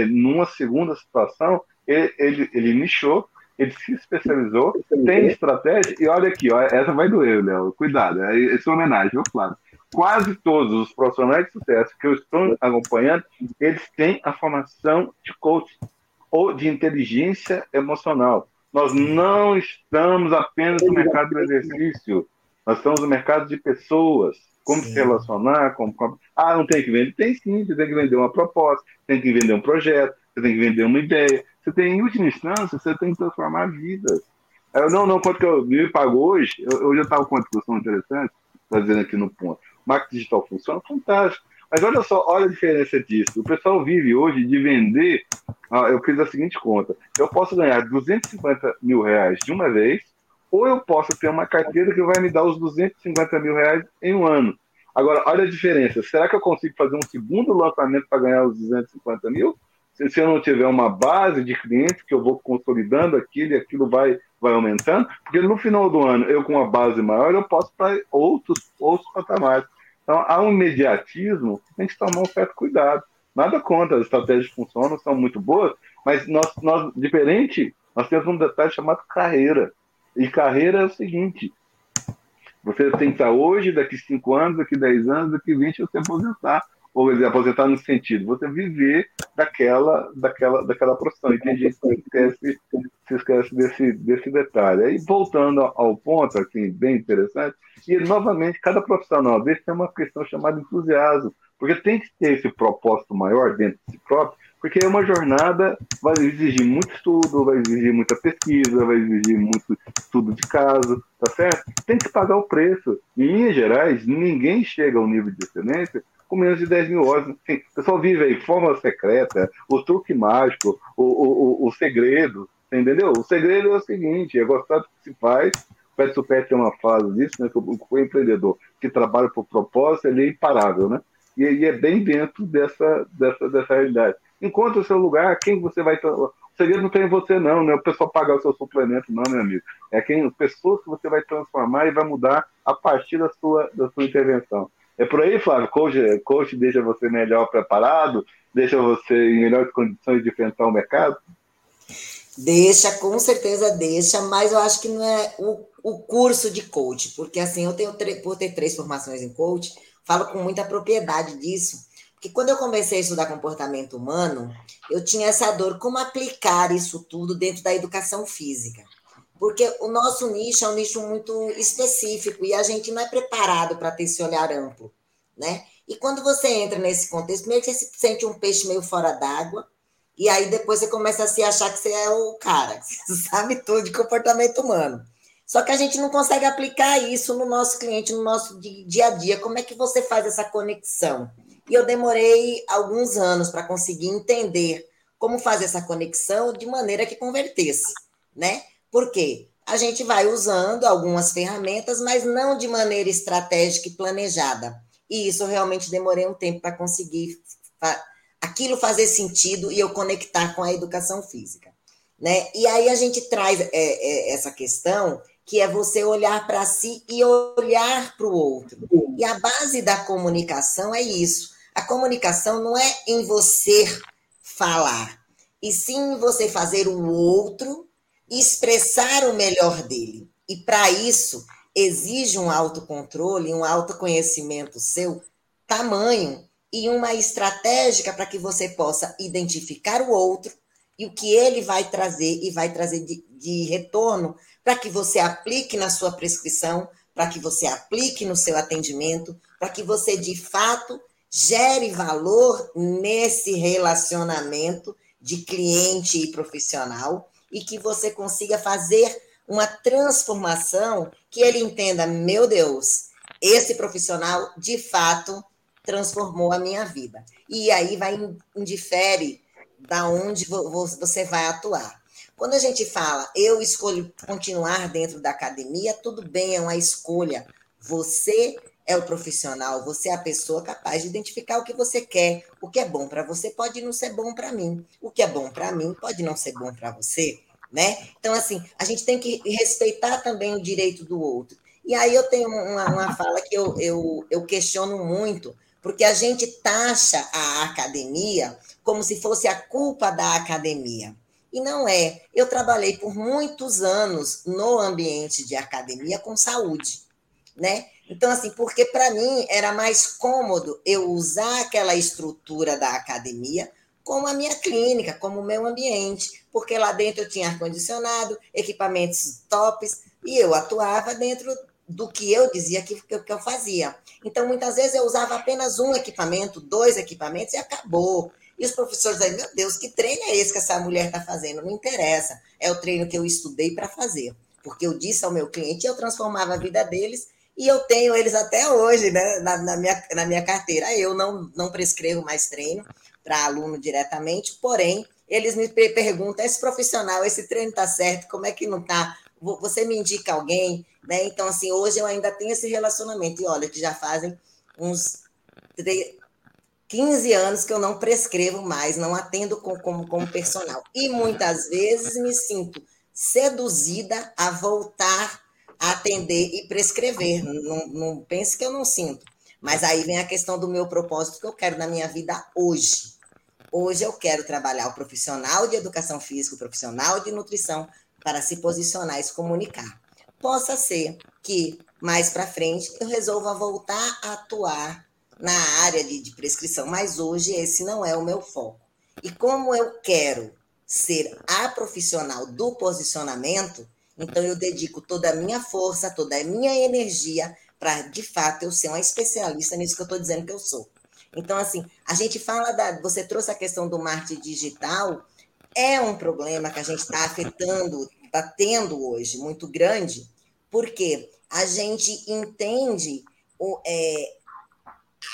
numa segunda situação, ele, ele, ele nichou, ele se especializou, tem estratégia, e olha aqui, ó, essa vai doer, Léo, cuidado, essa é homenagem, viu, Flávio? Quase todos os profissionais de sucesso que eu estou acompanhando, eles têm a formação de coach ou de inteligência emocional. Nós não estamos apenas no mercado do exercício, nós estamos no mercado de pessoas, como sim. se relacionar, como, como, Ah, não tem que vender? Tem sim, você tem que vender uma proposta, tem que vender um projeto, você tem que vender uma ideia. Você tem, em última instância, você tem que transformar vidas. Eu, não, não, quanto que eu me pago hoje, eu, hoje eu estava com uma discussão interessante, fazendo aqui no ponto marketing digital funciona, fantástico. Mas olha só, olha a diferença disso. O pessoal vive hoje de vender. Ah, eu fiz a seguinte conta: eu posso ganhar 250 mil reais de uma vez, ou eu posso ter uma carteira que vai me dar os 250 mil reais em um ano. Agora, olha a diferença. Será que eu consigo fazer um segundo lançamento para ganhar os 250 mil? Se, se eu não tiver uma base de clientes que eu vou consolidando aquilo e aquilo vai, vai aumentando, porque no final do ano, eu com uma base maior, eu posso para outros, outros patamares. Então, há um imediatismo, tem que tomar um certo cuidado. Nada contra, as estratégias funcionam, são muito boas, mas nós, nós diferente, nós temos um detalhe chamado carreira. E carreira é o seguinte: você tem que estar hoje, daqui 5 anos, daqui 10 anos, daqui 20, você aposentar ou dizer, aposentar no sentido, você viver daquela, daquela, daquela profissão. E tem gente que esquece, se esquece desse, desse detalhe. Aí, voltando ao ponto, assim, bem interessante, e novamente, cada profissional desse tem uma questão chamada entusiasmo, porque tem que ter esse propósito maior dentro de si próprio, porque é uma jornada vai exigir muito estudo, vai exigir muita pesquisa, vai exigir muito estudo de caso, tá certo? Tem que pagar o preço. Em linhas gerais, ninguém chega ao nível de excelência com menos de 10 mil horas. O pessoal vive aí, fórmula secreta, o truque mágico, o, o, o, o segredo, entendeu? O segredo é o seguinte, é gostar do que se faz. O Pet Supet tem uma fase disso, né, que o, empreendedor que trabalha por propósito, ele é imparável, né? E, é bem dentro dessa, dessa, dessa realidade. Encontre o seu lugar, quem você vai... O segredo não tem em você, não, né? O pessoal pagar o seu suplemento, não, meu amigo. É quem, pessoas que você vai transformar e vai mudar a partir da sua, da sua intervenção. É por aí, Flávio? Coach, coach deixa você melhor preparado, deixa você em melhores condições de enfrentar o mercado? Deixa, com certeza deixa, mas eu acho que não é o, o curso de coach, porque assim, eu tenho por ter três formações em coach, falo com muita propriedade disso, porque quando eu comecei a estudar comportamento humano, eu tinha essa dor, como aplicar isso tudo dentro da educação física porque o nosso nicho é um nicho muito específico e a gente não é preparado para ter esse olhar amplo, né? E quando você entra nesse contexto, meio que você se sente um peixe meio fora d'água, e aí depois você começa a se achar que você é o cara, que você sabe tudo de comportamento humano. Só que a gente não consegue aplicar isso no nosso cliente, no nosso dia a dia. Como é que você faz essa conexão? E eu demorei alguns anos para conseguir entender como fazer essa conexão de maneira que convertesse, né? Por quê? A gente vai usando algumas ferramentas, mas não de maneira estratégica e planejada. E isso realmente demorei um tempo para conseguir aquilo fazer sentido e eu conectar com a educação física. Né? E aí a gente traz é, é, essa questão que é você olhar para si e olhar para o outro. E a base da comunicação é isso. A comunicação não é em você falar, e sim em você fazer o outro expressar o melhor dele. E para isso exige um autocontrole, um autoconhecimento seu tamanho e uma estratégica para que você possa identificar o outro e o que ele vai trazer e vai trazer de, de retorno para que você aplique na sua prescrição, para que você aplique no seu atendimento, para que você de fato gere valor nesse relacionamento de cliente e profissional e que você consiga fazer uma transformação que ele entenda, meu Deus, esse profissional de fato transformou a minha vida. E aí vai indifere da onde você vai atuar. Quando a gente fala, eu escolho continuar dentro da academia, tudo bem, é uma escolha. Você é o profissional, você é a pessoa capaz de identificar o que você quer. O que é bom para você pode não ser bom para mim. O que é bom para mim pode não ser bom para você, né? Então, assim, a gente tem que respeitar também o direito do outro. E aí eu tenho uma, uma fala que eu, eu, eu questiono muito, porque a gente taxa a academia como se fosse a culpa da academia. E não é. Eu trabalhei por muitos anos no ambiente de academia com saúde, né? Então, assim, porque para mim era mais cômodo eu usar aquela estrutura da academia como a minha clínica, como o meu ambiente, porque lá dentro eu tinha ar-condicionado, equipamentos tops, e eu atuava dentro do que eu dizia que, que eu fazia. Então, muitas vezes eu usava apenas um equipamento, dois equipamentos e acabou. E os professores aí, meu Deus, que treino é esse que essa mulher está fazendo? Não interessa. É o treino que eu estudei para fazer. Porque eu disse ao meu cliente, eu transformava a vida deles e eu tenho eles até hoje né, na, na minha, na minha carteira. Eu não, não prescrevo mais treino para aluno diretamente, porém, eles me perguntam: esse profissional, esse treino está certo? Como é que não está? Você me indica alguém? Né? Então, assim, hoje eu ainda tenho esse relacionamento. E olha, que já fazem uns 15 anos que eu não prescrevo mais, não atendo como, como, como personal. E muitas vezes me sinto seduzida a voltar atender e prescrever. Não, não pense que eu não sinto. Mas aí vem a questão do meu propósito que eu quero na minha vida hoje. Hoje eu quero trabalhar o profissional de educação física, o profissional de nutrição, para se posicionar e se comunicar. Possa ser que mais para frente eu resolva voltar a atuar na área de, de prescrição, mas hoje esse não é o meu foco. E como eu quero ser a profissional do posicionamento, então eu dedico toda a minha força, toda a minha energia para, de fato, eu ser uma especialista nisso que eu estou dizendo que eu sou. Então, assim, a gente fala da. Você trouxe a questão do marketing digital, é um problema que a gente está afetando, está tendo hoje, muito grande, porque a gente entende o, é,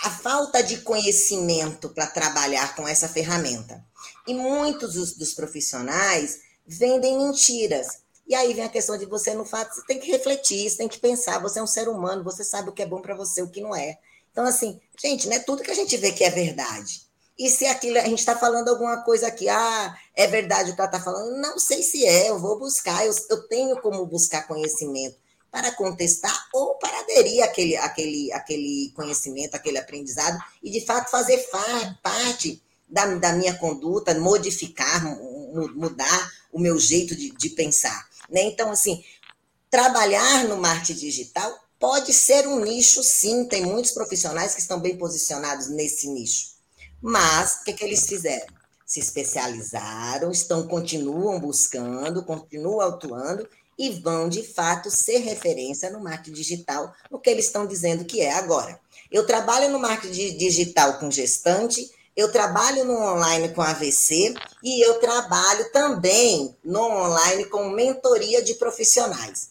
a falta de conhecimento para trabalhar com essa ferramenta. E muitos dos, dos, profissionais vendem mentiras. E aí vem a questão de você, no fato, você tem que refletir, você tem que pensar, você é um ser humano, você sabe o que é bom para você, o que não é. Então, assim, gente, não é tudo que a gente vê que é verdade. E se aquilo, a gente está falando alguma coisa aqui, ah, é verdade o que ela está falando, não sei se é, eu vou buscar, eu, eu tenho como buscar conhecimento para contestar ou para aderir àquele, àquele, àquele conhecimento, aquele aprendizado, e de fato fazer parte da, da minha conduta, modificar, mudar o meu jeito de, de pensar. Né? Então, assim, trabalhar no marketing digital pode ser um nicho, sim, tem muitos profissionais que estão bem posicionados nesse nicho. Mas o que, que eles fizeram? Se especializaram, estão, continuam buscando, continuam atuando e vão, de fato, ser referência no marketing digital, no que eles estão dizendo que é agora. Eu trabalho no marketing digital com gestante, eu trabalho no online com AVC e eu trabalho também no online com mentoria de profissionais.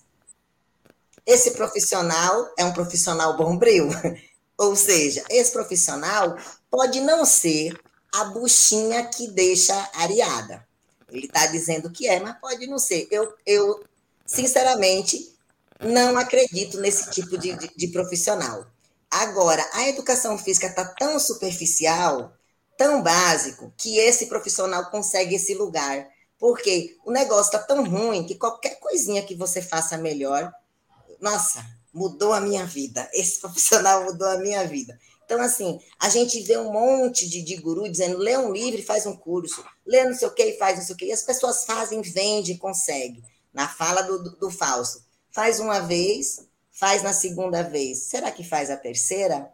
Esse profissional é um profissional bombril, ou seja, esse profissional pode não ser a buchinha que deixa areada. Ele está dizendo que é, mas pode não ser. Eu, eu sinceramente, não acredito nesse tipo de, de, de profissional. Agora, a educação física está tão superficial, tão básico, que esse profissional consegue esse lugar. Porque o negócio está tão ruim que qualquer coisinha que você faça melhor, nossa, mudou a minha vida. Esse profissional mudou a minha vida. Então, assim, a gente vê um monte de, de guru dizendo: lê um livro e faz um curso, lê não sei o que e faz não sei o que. E as pessoas fazem, vendem, conseguem. Na fala do, do, do Fausto. Faz uma vez, faz na segunda vez. Será que faz a terceira?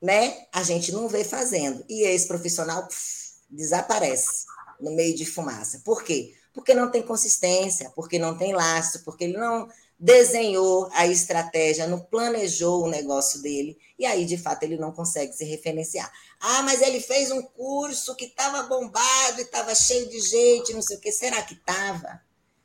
Né? A gente não vê fazendo. E esse profissional pff, desaparece no meio de fumaça. Por quê? Porque não tem consistência, porque não tem laço, porque ele não desenhou a estratégia, não planejou o negócio dele, e aí, de fato, ele não consegue se referenciar. Ah, mas ele fez um curso que estava bombado e estava cheio de gente, não sei o quê. Será que estava?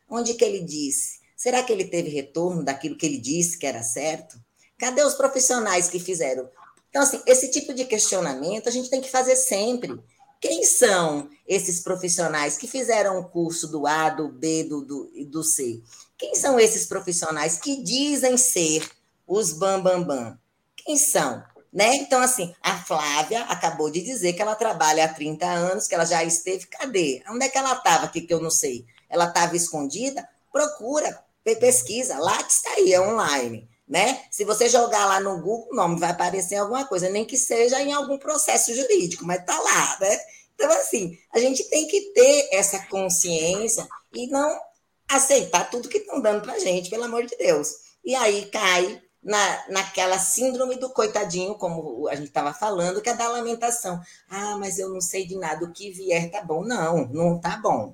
Onde que ele disse? Será que ele teve retorno daquilo que ele disse que era certo? Cadê os profissionais que fizeram? Então, assim, esse tipo de questionamento a gente tem que fazer sempre. Quem são esses profissionais que fizeram o curso do A, do B, do, do, do C? Quem são esses profissionais que dizem ser os bambambam? Bam, bam? Quem são? Né? Então, assim, a Flávia acabou de dizer que ela trabalha há 30 anos, que ela já esteve. Cadê? Onde é que ela estava aqui que eu não sei? Ela estava escondida? Procura, pesquisa, lá está aí, é online. Né? Se você jogar lá no Google, o nome vai aparecer em alguma coisa, nem que seja em algum processo jurídico, mas está lá, né? Então, assim, a gente tem que ter essa consciência e não aceitar tudo que estão dando para a gente, pelo amor de Deus. E aí cai na, naquela síndrome do coitadinho, como a gente estava falando, que é da lamentação. Ah, mas eu não sei de nada, o que vier tá bom. Não, não tá bom.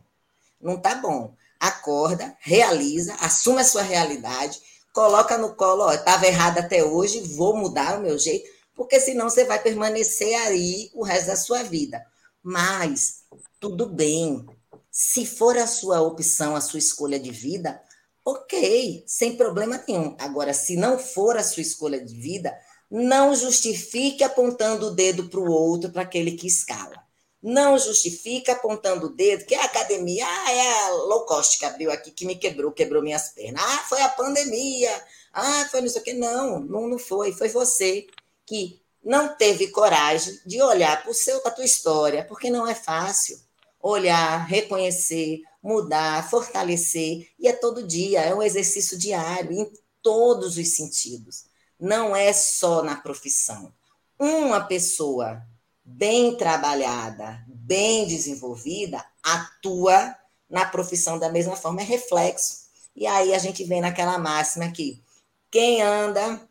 Não tá bom. Acorda, realiza, assume a sua realidade, coloca no colo, ó, estava errado até hoje, vou mudar o meu jeito, porque senão você vai permanecer aí o resto da sua vida. Mas tudo bem, se for a sua opção, a sua escolha de vida, ok, sem problema nenhum. Agora, se não for a sua escolha de vida, não justifique apontando o dedo para o outro, para aquele que escala. Não justifica apontando o dedo, que a academia ah, é a low cost que abriu aqui, que me quebrou, quebrou minhas pernas. Ah, foi a pandemia. Ah, foi não sei o quê. Não, não, não foi. Foi você que não teve coragem de olhar para a tua história, porque não é fácil olhar, reconhecer, mudar, fortalecer, e é todo dia, é um exercício diário, em todos os sentidos. Não é só na profissão. Uma pessoa bem trabalhada, bem desenvolvida, atua na profissão da mesma forma, é reflexo. E aí a gente vem naquela máxima aqui: quem anda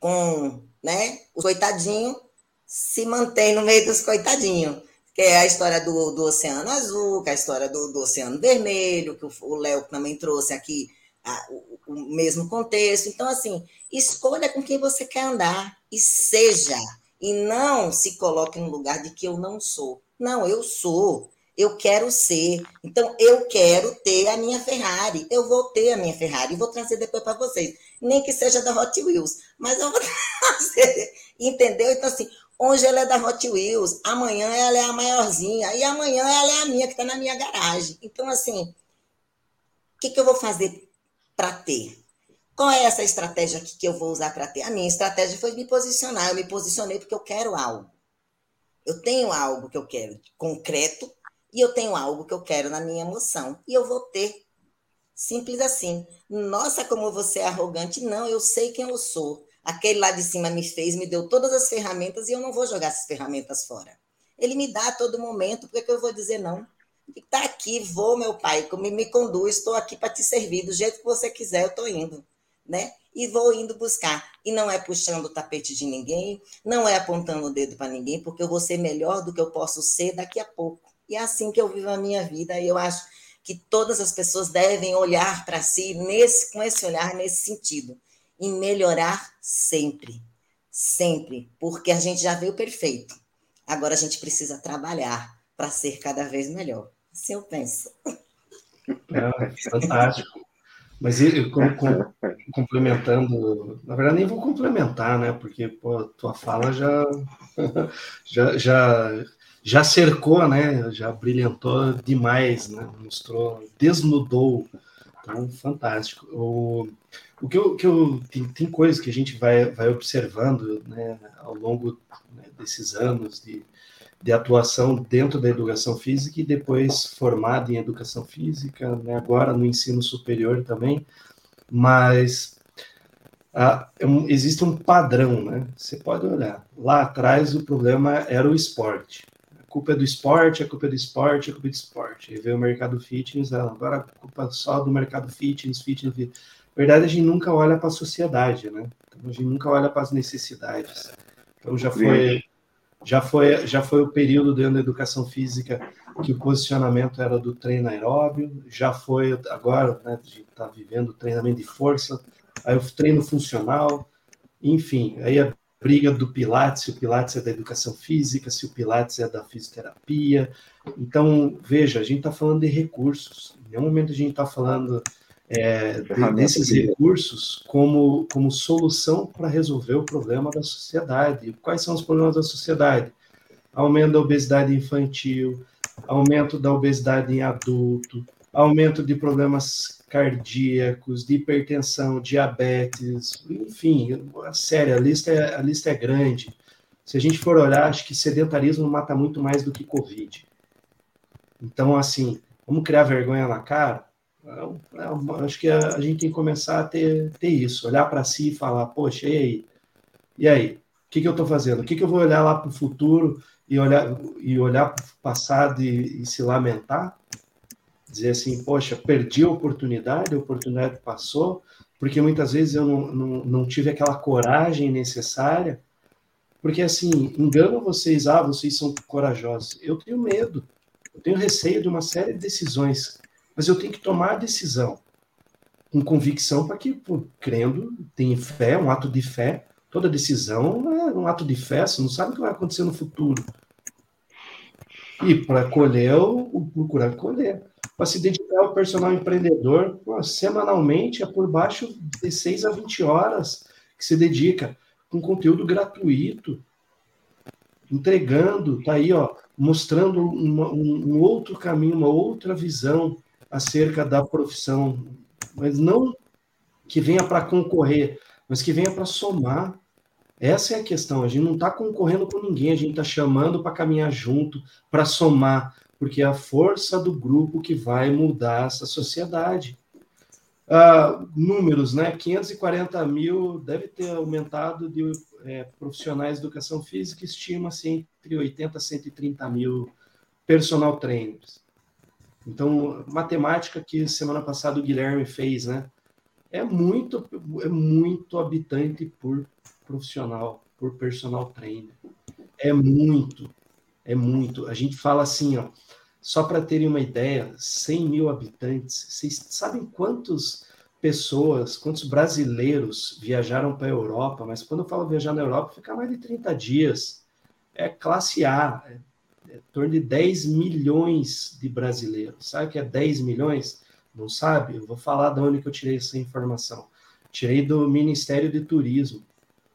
com né, o coitadinho se mantém no meio dos coitadinhos que é a história do, do Oceano Azul, que é a história do, do Oceano Vermelho, que o Léo também trouxe aqui a, o, o, mesmo contexto. Então, assim, escolha com quem você quer andar e seja, e não se coloque no lugar de que eu não sou. Não, eu sou, eu quero ser. Então, eu quero ter a minha Ferrari. Eu vou ter a minha Ferrari vou trazer depois para vocês. Nem que seja da Hot Wheels, mas eu vou trazer. Entendeu? Então, assim, Hoje ela é da Hot Wheels, amanhã ela é a maiorzinha, e amanhã ela é a minha que está na minha garagem. Então, assim, o que, que eu vou fazer para ter? Qual é essa estratégia que eu vou usar para ter? A minha estratégia foi me posicionar. Eu me posicionei porque eu quero algo. Eu tenho algo que eu quero concreto e eu tenho algo que eu quero na minha emoção. E eu vou ter. Simples assim. Nossa, como você é arrogante. Não, eu sei quem eu sou. Aquele lá de cima me fez, me deu todas as ferramentas e eu não vou jogar essas ferramentas fora. Ele me dá a todo momento, por que eu vou dizer não? Está aqui, vou, meu pai, me, me conduz, estou aqui para te servir, do jeito que você quiser, eu estou indo, né? E vou indo buscar. E não é puxando o tapete de ninguém, não é apontando o dedo para ninguém, porque eu vou ser melhor do que eu posso ser daqui a pouco. E é assim que eu vivo a minha vida, e eu acho que todas as pessoas devem olhar para si nesse, com esse olhar, nesse sentido, e melhorar sempre, sempre, porque a gente já veio perfeito. Agora a gente precisa trabalhar para ser cada vez melhor. Assim eu penso. É, fantástico. Mas e, com, com, complementando, na verdade nem vou complementar, né? Porque pô, tua fala já, já, já, já cercou, né? Já brilhantou demais, né? Mostrou, desnudou. Então, fantástico. O, o que eu, que eu tem, tem coisas que a gente vai, vai observando, né? Ao longo né, desses anos de, de atuação dentro da educação física e depois formado em educação física, né, agora no ensino superior também, mas ah, existe um padrão, né? Você pode olhar. Lá atrás o problema era o esporte. A culpa é do esporte, a culpa é do esporte, a culpa é do esporte. Aí veio o mercado fitness, ah, agora a culpa é só do mercado fitness, fitness, fitness. Na verdade, a gente nunca olha para a sociedade, né? Então, a gente nunca olha para as necessidades. Então já foi já foi, já foi o período dentro da educação física que o posicionamento era do treino aeróbio, já foi agora, né, gente está vivendo o treinamento de força, aí o treino funcional, enfim, aí a briga do Pilates, se o Pilates é da educação física, se o Pilates é da fisioterapia. Então, veja, a gente está falando de recursos, em nenhum momento a gente está falando é, desses recursos como, como solução para resolver o problema da sociedade. Quais são os problemas da sociedade? Aumento da obesidade infantil, aumento da obesidade em adulto, aumento de problemas cardíacos, de hipertensão, diabetes, enfim, sério, a lista é, a lista é grande. Se a gente for olhar, acho que sedentarismo mata muito mais do que Covid. Então, assim, vamos criar vergonha na cara? É, é acho que a, a, gente tem que começar a ter, ter isso, olhar para si e falar, poxa, e aí? E aí? O que, que eu estou fazendo? O que, que eu vou olhar lá para o futuro e olhar, e olhar para o passado e, e, se lamentar? Dizer assim, poxa, perdi a oportunidade, a oportunidade passou, porque muitas vezes eu não, não, não tive aquela coragem necessária. Porque, assim, engano vocês, ah, vocês são corajosos. Eu tenho medo, eu tenho receio de uma série de decisões mas eu tenho que tomar a decisão com convicção para que, crendo, tem fé, um ato de fé. Toda decisão é um ato de fé, você não sabe o que vai acontecer no futuro. E para colher, procurar colher. Para se dedicar ao personal empreendedor, pô, semanalmente é por baixo de 6 a 20 horas que se dedica com conteúdo gratuito, entregando, tá aí, ó, mostrando uma, um, um outro caminho, uma outra visão acerca da profissão, mas não que venha para concorrer, mas que venha para somar. Essa é a questão. A gente não está concorrendo com ninguém, a gente está chamando para caminhar junto, para somar, porque é a força do grupo que vai mudar essa sociedade. Uh, números, né? 540 mil deve ter aumentado de é, profissionais de educação física, estima-se entre 80 a 130 mil personal trainers. Então, matemática que semana passada o Guilherme fez, né? É muito, é muito habitante por profissional, por personal trainer. É muito, é muito. A gente fala assim, ó, só para terem uma ideia, 100 mil habitantes. Vocês sabem quantas pessoas, quantos brasileiros viajaram para a Europa? Mas quando eu falo viajar na Europa, fica mais de 30 dias. É classe A, é em torno de 10 milhões de brasileiros. Sabe o que é 10 milhões? Não sabe? Eu vou falar de onde que eu tirei essa informação. Tirei do Ministério de Turismo,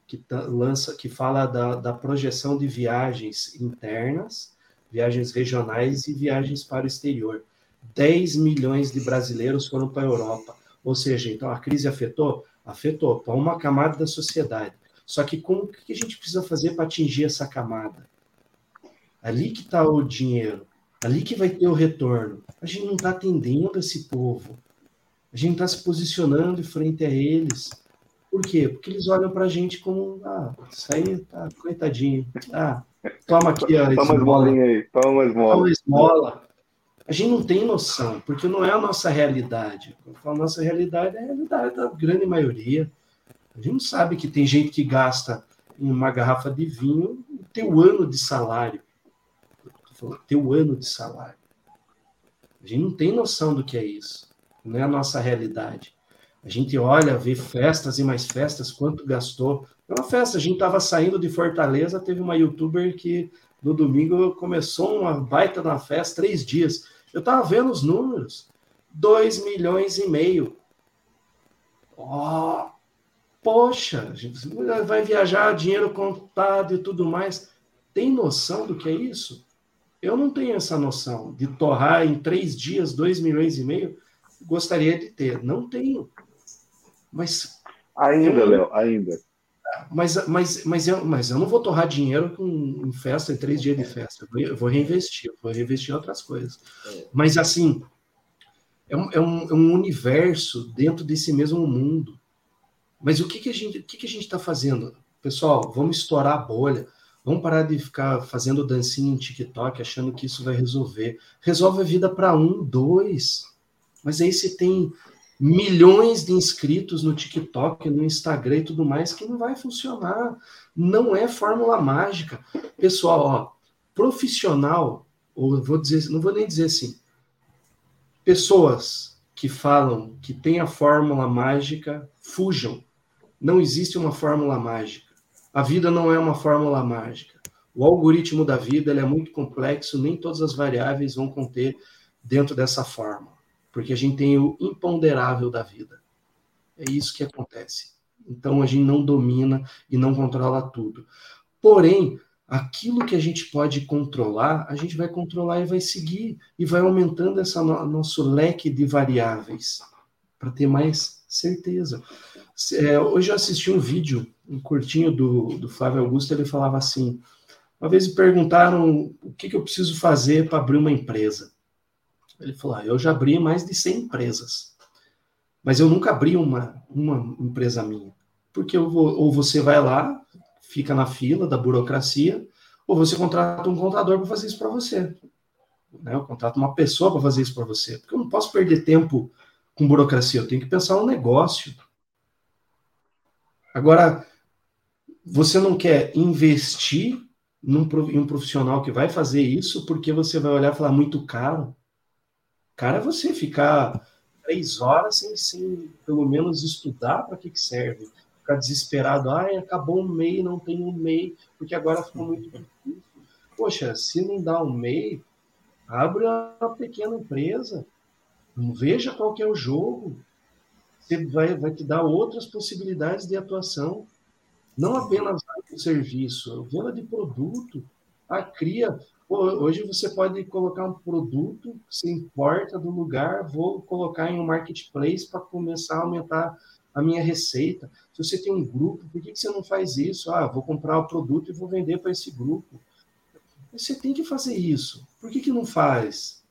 que lança, que fala da, da projeção de viagens internas, viagens regionais e viagens para o exterior. 10 milhões de brasileiros foram para a Europa. Ou seja, então a crise afetou? Afetou para uma camada da sociedade. Só que como que a gente precisa fazer para atingir essa camada? Ali que está o dinheiro, ali que vai ter o retorno. A gente não está atendendo esse povo. A gente está se posicionando em frente a eles. Por quê? Porque eles olham para a gente como, ah, isso aí tá coitadinho. Ah, toma aqui a toma esmola. aí, toma esmola. Toma esmola. A gente não tem noção, porque não é a nossa realidade. Falo nossa realidade, é a realidade da grande maioria. A gente não sabe que tem gente que gasta em uma garrafa de vinho o teu ano de salário teu ano de salário. A gente não tem noção do que é isso. Não é a nossa realidade. A gente olha, vê festas e mais festas, quanto gastou. É uma festa, a gente estava saindo de Fortaleza, teve uma youtuber que no domingo começou uma baita na festa, três dias. Eu estava vendo os números. 2 milhões e meio. Oh, poxa, a gente vai viajar, dinheiro contado e tudo mais. Tem noção do que é isso? Eu não tenho essa noção de torrar em três dias 2 milhões e meio. Gostaria de ter, não tenho. Mas. Ainda. Léo, ainda. Mas, mas, mas, eu, mas eu não vou torrar dinheiro com, em festa, em três dias de festa. Eu vou, eu vou reinvestir, eu vou reinvestir em outras coisas. É. Mas assim, é um, é um, é um universo dentro desse mesmo mundo. Mas o que, que a gente o que, que a gente está fazendo? Pessoal, vamos estourar a bolha. Vamos parar de ficar fazendo dancinha em TikTok achando que isso vai resolver. Resolve a vida para um, dois. Mas aí você tem milhões de inscritos no TikTok, no Instagram e tudo mais que não vai funcionar. Não é fórmula mágica. Pessoal, ó, profissional, ou vou dizer, não vou nem dizer assim, pessoas que falam que tem a fórmula mágica, fujam. Não existe uma fórmula mágica. A vida não é uma fórmula mágica. O algoritmo da vida é muito complexo, nem todas as variáveis vão conter dentro dessa forma, porque a gente tem o imponderável da vida. É isso que acontece. Então a gente não domina e não controla tudo. Porém, aquilo que a gente pode controlar, a gente vai controlar e vai seguir e vai aumentando esse no, nosso leque de variáveis para ter mais certeza. É, hoje eu assisti um vídeo, um curtinho do, do Flávio Augusto, ele falava assim: uma vez me perguntaram o que, que eu preciso fazer para abrir uma empresa. Ele falou: ah, eu já abri mais de 100 empresas, mas eu nunca abri uma, uma empresa minha. Porque eu vou, ou você vai lá, fica na fila da burocracia, ou você contrata um contador para fazer isso para você. Né? Eu contrato uma pessoa para fazer isso para você. Porque eu não posso perder tempo com burocracia, eu tenho que pensar no negócio. Agora, você não quer investir num, em um profissional que vai fazer isso porque você vai olhar e falar muito caro. Cara, é você ficar três horas sem, sem pelo menos estudar para que, que serve. Ficar desesperado, ai, acabou um MEI, não tem um MEI, porque agora ficou muito difícil. Poxa, se não dá um MEI, abre uma pequena empresa, veja qual que é o jogo, você vai, vai te dar outras possibilidades de atuação, não apenas o serviço, venda de produto, a cria. Hoje você pode colocar um produto, se importa do lugar, vou colocar em um marketplace para começar a aumentar a minha receita. Se você tem um grupo, por que você não faz isso? Ah, vou comprar o produto e vou vender para esse grupo. Você tem que fazer isso. Por que, que não faz?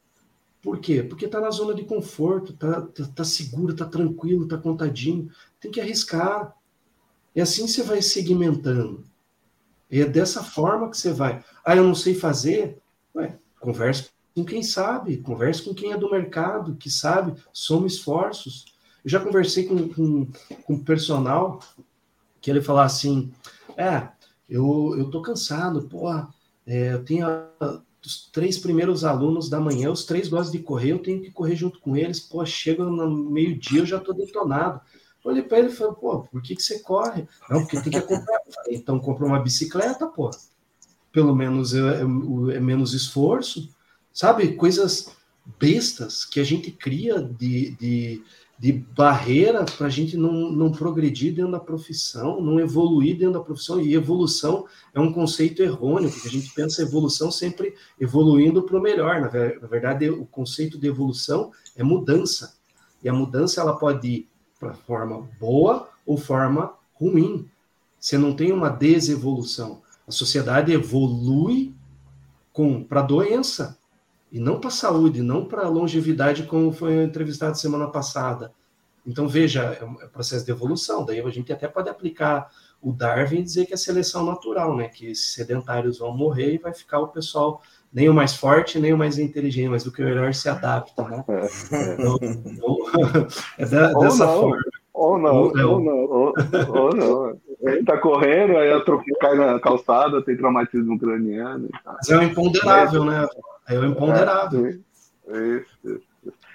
Por quê? Porque está na zona de conforto, está tá, tá seguro, está tranquilo, está contadinho. Tem que arriscar. E assim você vai segmentando. E é dessa forma que você vai. Ah, eu não sei fazer? Ué, converse com quem sabe, converse com quem é do mercado, que sabe, soma esforços. Eu já conversei com, com, com personal que ele falou assim: é, eu, eu tô cansado, porra, é, eu tenho os três primeiros alunos da manhã, os três gostam de correr, eu tenho que correr junto com eles. Pô, chega no meio-dia, eu já estou detonado. Olhei para ele e falei, pô, por que, que você corre? Não, porque tem que comprar. então compra uma bicicleta, pô. Pelo menos é, é, é, menos esforço. Sabe? Coisas bestas que a gente cria de, de de barreira para a gente não, não progredir dentro da profissão, não evoluir dentro da profissão. E evolução é um conceito errôneo, porque a gente pensa evolução sempre evoluindo para o melhor. Na, na verdade, o conceito de evolução é mudança. E a mudança ela pode ir para forma boa ou forma ruim. Você não tem uma desevolução. A sociedade evolui com para doença, e não para a saúde, não para a longevidade, como foi entrevistado semana passada. Então, veja, é um é processo de evolução. Daí a gente até pode aplicar o Darwin e dizer que é seleção natural, né? Que esses sedentários vão morrer e vai ficar o pessoal nem o mais forte, nem o mais inteligente, mas o que é melhor se adapta, né? É, então, então, é da, dessa não, forma. Ou não, ou não. Ou, ou não. Ele tá correndo, aí cai na calçada, tem traumatismo craniano. Mas é o imponderável, né? É o imponderável. É, Isso, isso.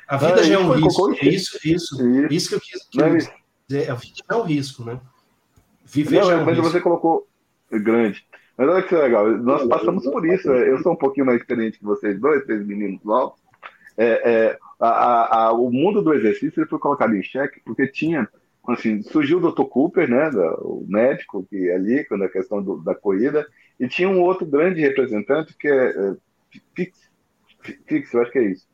A vida já é um risco. É isso, isso, isso, isso que eu quis, que eu dizer. A vida é um risco, né? Viver não, já é um mas risco. você colocou grande. Mas olha que legal, nós passamos por isso. Né? Eu sou um pouquinho mais experiente que vocês dois, três meninos novos. É, é, a, a, o mundo do exercício ele foi colocado em xeque porque tinha, assim, surgiu o Dr. Cooper, né, o médico que é ali, quando a questão do, da corrida, e tinha um outro grande representante que é, é Fix, Fix, eu acho que é isso.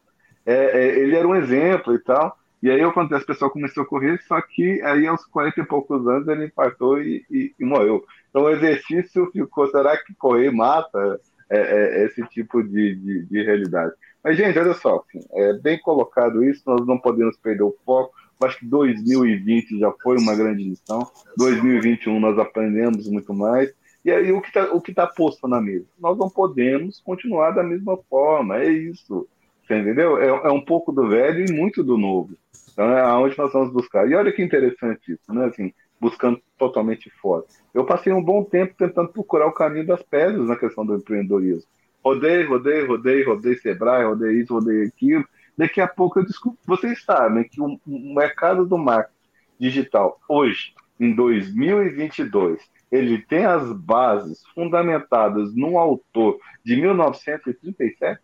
É, é, ele era um exemplo e tal. E aí acontece, o pessoal começou a correr, só que aí aos 40 e poucos anos ele infartou e, e, e morreu. Então o exercício ficou, será que correr mata é, é, esse tipo de, de, de, realidade? Mas, gente, olha só, assim, é bem colocado isso, nós não podemos perder o foco. Acho que 2020 já foi uma grande lição, 2021 nós aprendemos muito mais. E aí o que está tá posto na mesa? Nós não podemos continuar da mesma forma, é isso. Você entendeu? É, é um pouco do velho e muito do novo. Então é aonde nós vamos buscar. E olha que interessante isso, né? Assim, buscando totalmente fora. Eu passei um bom tempo tentando procurar o caminho das pedras na questão do empreendedorismo. Rodei, rodei, rodei, rodei Sebrae, rodei isso, rodei aquilo. Daqui a pouco eu descobri. Vocês sabem que o mercado do marketing digital hoje, em 2022, ele tem as bases fundamentadas num autor de 1937,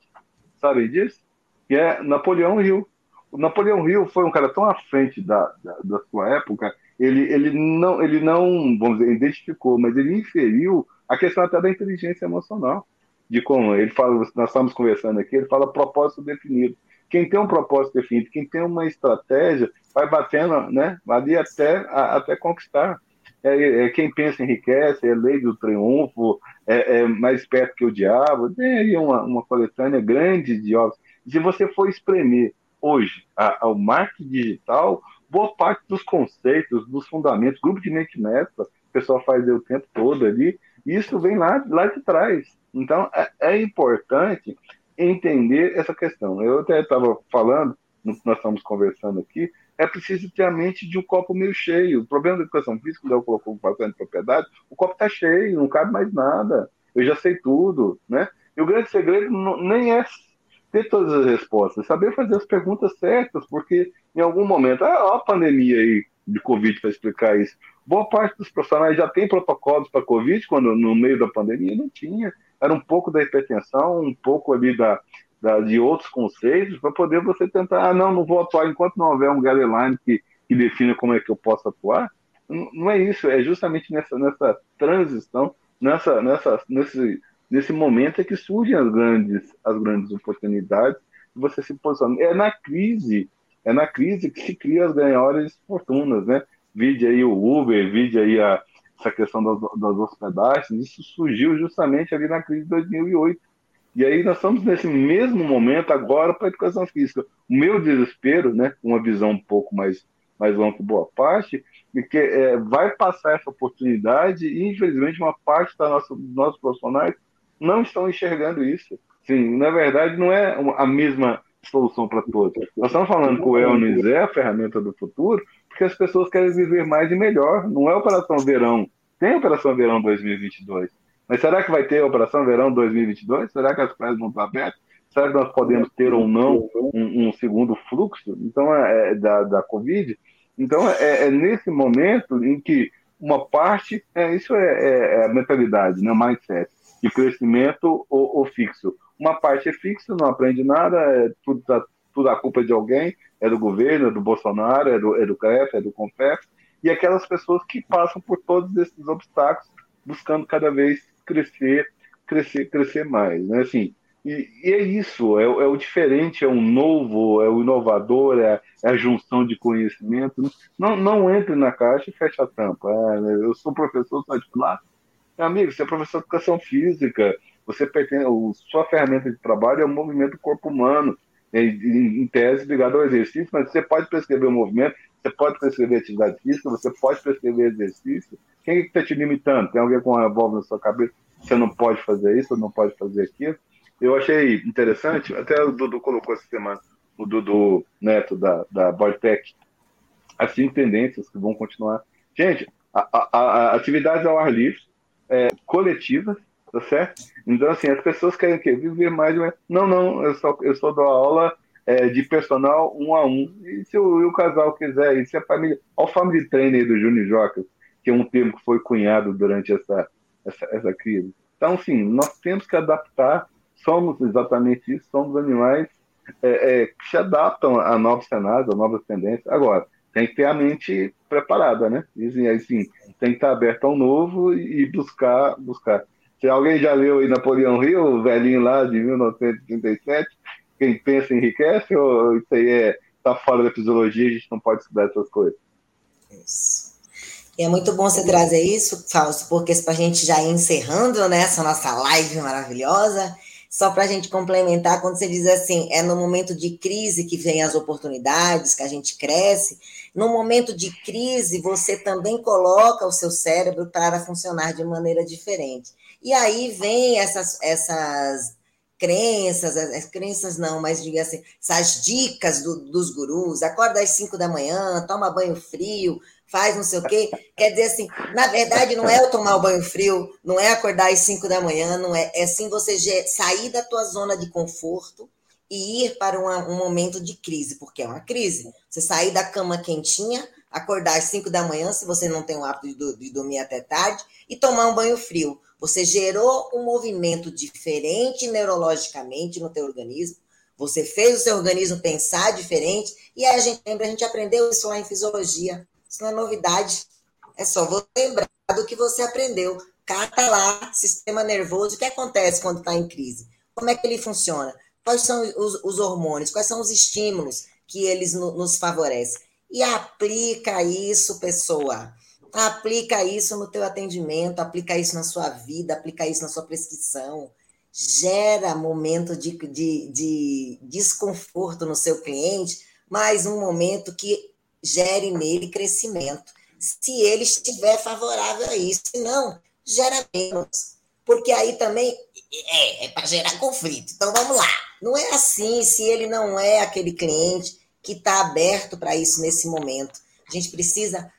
sabem disso? Que é Napoleão Hill. O Napoleão Hill foi um cara tão à frente da, da, da sua época, ele, ele, não, ele não, vamos dizer, identificou, mas ele inferiu a questão até da inteligência emocional. De como ele fala, nós estamos conversando aqui, ele fala propósito definido. Quem tem um propósito definido, quem tem uma estratégia, vai batendo né, ali até, até conquistar. É, é, quem pensa enriquece, é lei do triunfo, é, é mais perto que o diabo. Tem aí uma, uma coletânea grande de obras. Se você for espremer hoje ao marketing digital, boa parte dos conceitos, dos fundamentos, grupo de mente mestra, o pessoal faz o tempo todo ali, isso vem lá, lá de trás. Então, é, é importante entender essa questão. Eu até estava falando, no que nós estamos conversando aqui, é preciso ter a mente de um copo meio cheio. O problema da educação física, o Léo colocou bastante propriedade, o copo está cheio, não cabe mais nada. Eu já sei tudo, né? E o grande segredo não, nem é ter todas as respostas, saber fazer as perguntas certas, porque em algum momento, ah, a pandemia aí de Covid para explicar isso. Boa parte dos profissionais já tem protocolos para Covid, quando no meio da pandemia não tinha. Era um pouco da hipertensão, um pouco ali da, da de outros conceitos, para poder você tentar, ah, não, não vou atuar enquanto não houver um guideline que, que defina como é que eu posso atuar. Não, não é isso, é justamente nessa, nessa transição, nessa, nessa, nesse nesse momento é que surgem as grandes, as grandes oportunidades e você se posiciona. É na crise, é na crise que se cria as maiores fortunas, né? Vide aí o Uber, vide aí a, essa questão das, das hospedagens, isso surgiu justamente ali na crise de 2008. E aí nós estamos nesse mesmo momento agora para a educação física. O meu desespero, né, uma visão um pouco mais, mais longa que boa parte, é que é, vai passar essa oportunidade e, infelizmente, uma parte da nossa, dos nossos profissionais não estão enxergando isso. Sim, na verdade, não é a mesma solução para todos. Nós estamos falando que o wellness é a ferramenta do futuro, porque as pessoas querem viver mais e melhor. Não é Operação Verão. Tem Operação Verão 2022. Mas será que vai ter Operação Verão 2022? Será que as praias vão estar abertas? Será que nós podemos ter ou não um, um segundo fluxo então, é, é da, da Covid? Então, é, é, nesse momento em que uma parte, é, isso é, é, é a mentalidade, né, mindset de crescimento ou, ou, fixo. Uma parte é fixa, não aprende nada, é tudo, tá, tudo a culpa de alguém, é do governo, é do Bolsonaro, é do, é do é do CONFEF, e aquelas pessoas que passam por todos esses obstáculos, buscando cada vez crescer, crescer, crescer mais, né? Assim, e, e é isso, é, é, o diferente, é o novo, é o inovador, é, é, a junção de conhecimento. Não, não entre na caixa e feche a tampa. É, né? eu sou professor, sou meu amigo, você é professor de educação física, você pertence, sua ferramenta de trabalho é o movimento do corpo humano, em, em tese ligado ao exercício, mas você pode prescrever o movimento, você pode prescrever atividade física, você pode prescrever exercício. Quem é que está te limitando? Tem alguém com uma revólver na sua cabeça? Você não pode fazer isso, não pode fazer aquilo. Eu achei interessante, até o Dudu colocou essa semana, o Dudu Neto da, da Boytech, as cinco tendências que vão continuar. Gente, a, a, a atividade ao ar livre, é, coletivas, tá certo? Então, assim, as pessoas querem que viver mais. Não, não, eu só, eu só dou aula é, de personal um a um. E se o, o casal quiser, e se a família. Olha o family trainer do Júnior Jocas, que é um termo que foi cunhado durante essa, essa, essa crise. Então, sim, nós temos que adaptar, somos exatamente isso, somos animais é, é, que se adaptam a novos cenários, a novas tendências. Agora, tem que ter a mente preparada, né? E, assim, tem que estar aberto ao novo e buscar, buscar. Se alguém já leu aí Napoleão Rio, o velhinho lá de 1937, quem pensa enriquece, ou isso aí é, tá fora da fisiologia, a gente não pode estudar essas coisas? Isso. E é muito bom você trazer isso, Fausto, porque para a gente já ir encerrando né, essa nossa live maravilhosa, só para a gente complementar, quando você diz assim, é no momento de crise que vem as oportunidades, que a gente cresce, no momento de crise, você também coloca o seu cérebro para funcionar de maneira diferente. E aí vem essas, essas crenças, as crenças não, mas diga assim, essas dicas do, dos gurus, acorda às 5 da manhã, toma banho frio, faz não sei o quê. Quer dizer assim, na verdade, não é eu tomar o banho frio, não é acordar às 5 da manhã, não é. É sim você sair da tua zona de conforto e ir para uma, um momento de crise, porque é uma crise. Você sair da cama quentinha, acordar às 5 da manhã, se você não tem o hábito de, de dormir até tarde, e tomar um banho frio. Você gerou um movimento diferente neurologicamente no teu organismo, você fez o seu organismo pensar diferente, e aí a gente lembra, a gente aprendeu isso lá em fisiologia. Isso não é novidade. É só você lembrar do que você aprendeu. Cata lá, sistema nervoso, o que acontece quando está em crise? Como é que ele funciona? Quais são os, os hormônios? Quais são os estímulos que eles no, nos favorecem? E aplica isso, pessoa. Aplica isso no teu atendimento, aplica isso na sua vida, aplica isso na sua prescrição. Gera momento de, de, de desconforto no seu cliente, mas um momento que gere nele crescimento. Se ele estiver favorável a isso, se não, gera menos. Porque aí também é, é para gerar conflito. Então vamos lá. Não é assim se ele não é aquele cliente que está aberto para isso nesse momento. A gente precisa,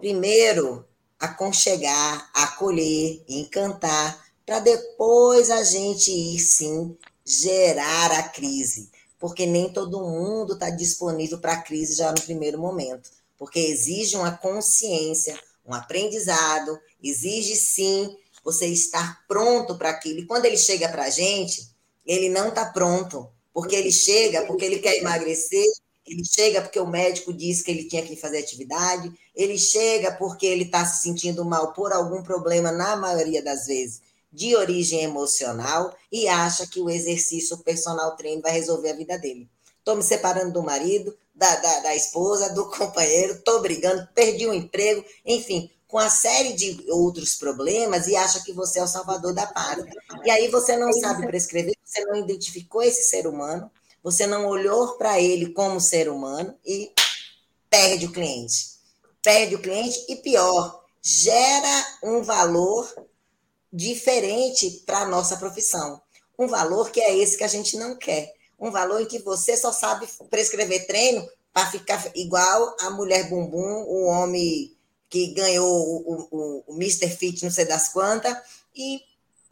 primeiro, aconchegar, acolher, encantar, para depois a gente ir sim gerar a crise. Porque nem todo mundo está disponível para a crise já no primeiro momento, porque exige uma consciência, um aprendizado, exige sim você estar pronto para aquilo. E quando ele chega para a gente, ele não está pronto, porque ele chega porque ele quer emagrecer, ele chega porque o médico disse que ele tinha que fazer atividade, ele chega porque ele está se sentindo mal por algum problema, na maioria das vezes de origem emocional e acha que o exercício personal treino vai resolver a vida dele. Estou me separando do marido, da, da, da esposa, do companheiro, estou brigando, perdi o um emprego, enfim, com a série de outros problemas e acha que você é o salvador da pátria. E aí você não sabe prescrever, você não identificou esse ser humano, você não olhou para ele como ser humano e perde o cliente. Perde o cliente e pior, gera um valor diferente para a nossa profissão. Um valor que é esse que a gente não quer. Um valor em que você só sabe prescrever treino para ficar igual a mulher bumbum, o homem que ganhou o, o, o Mr. Fit, não sei das quantas, e,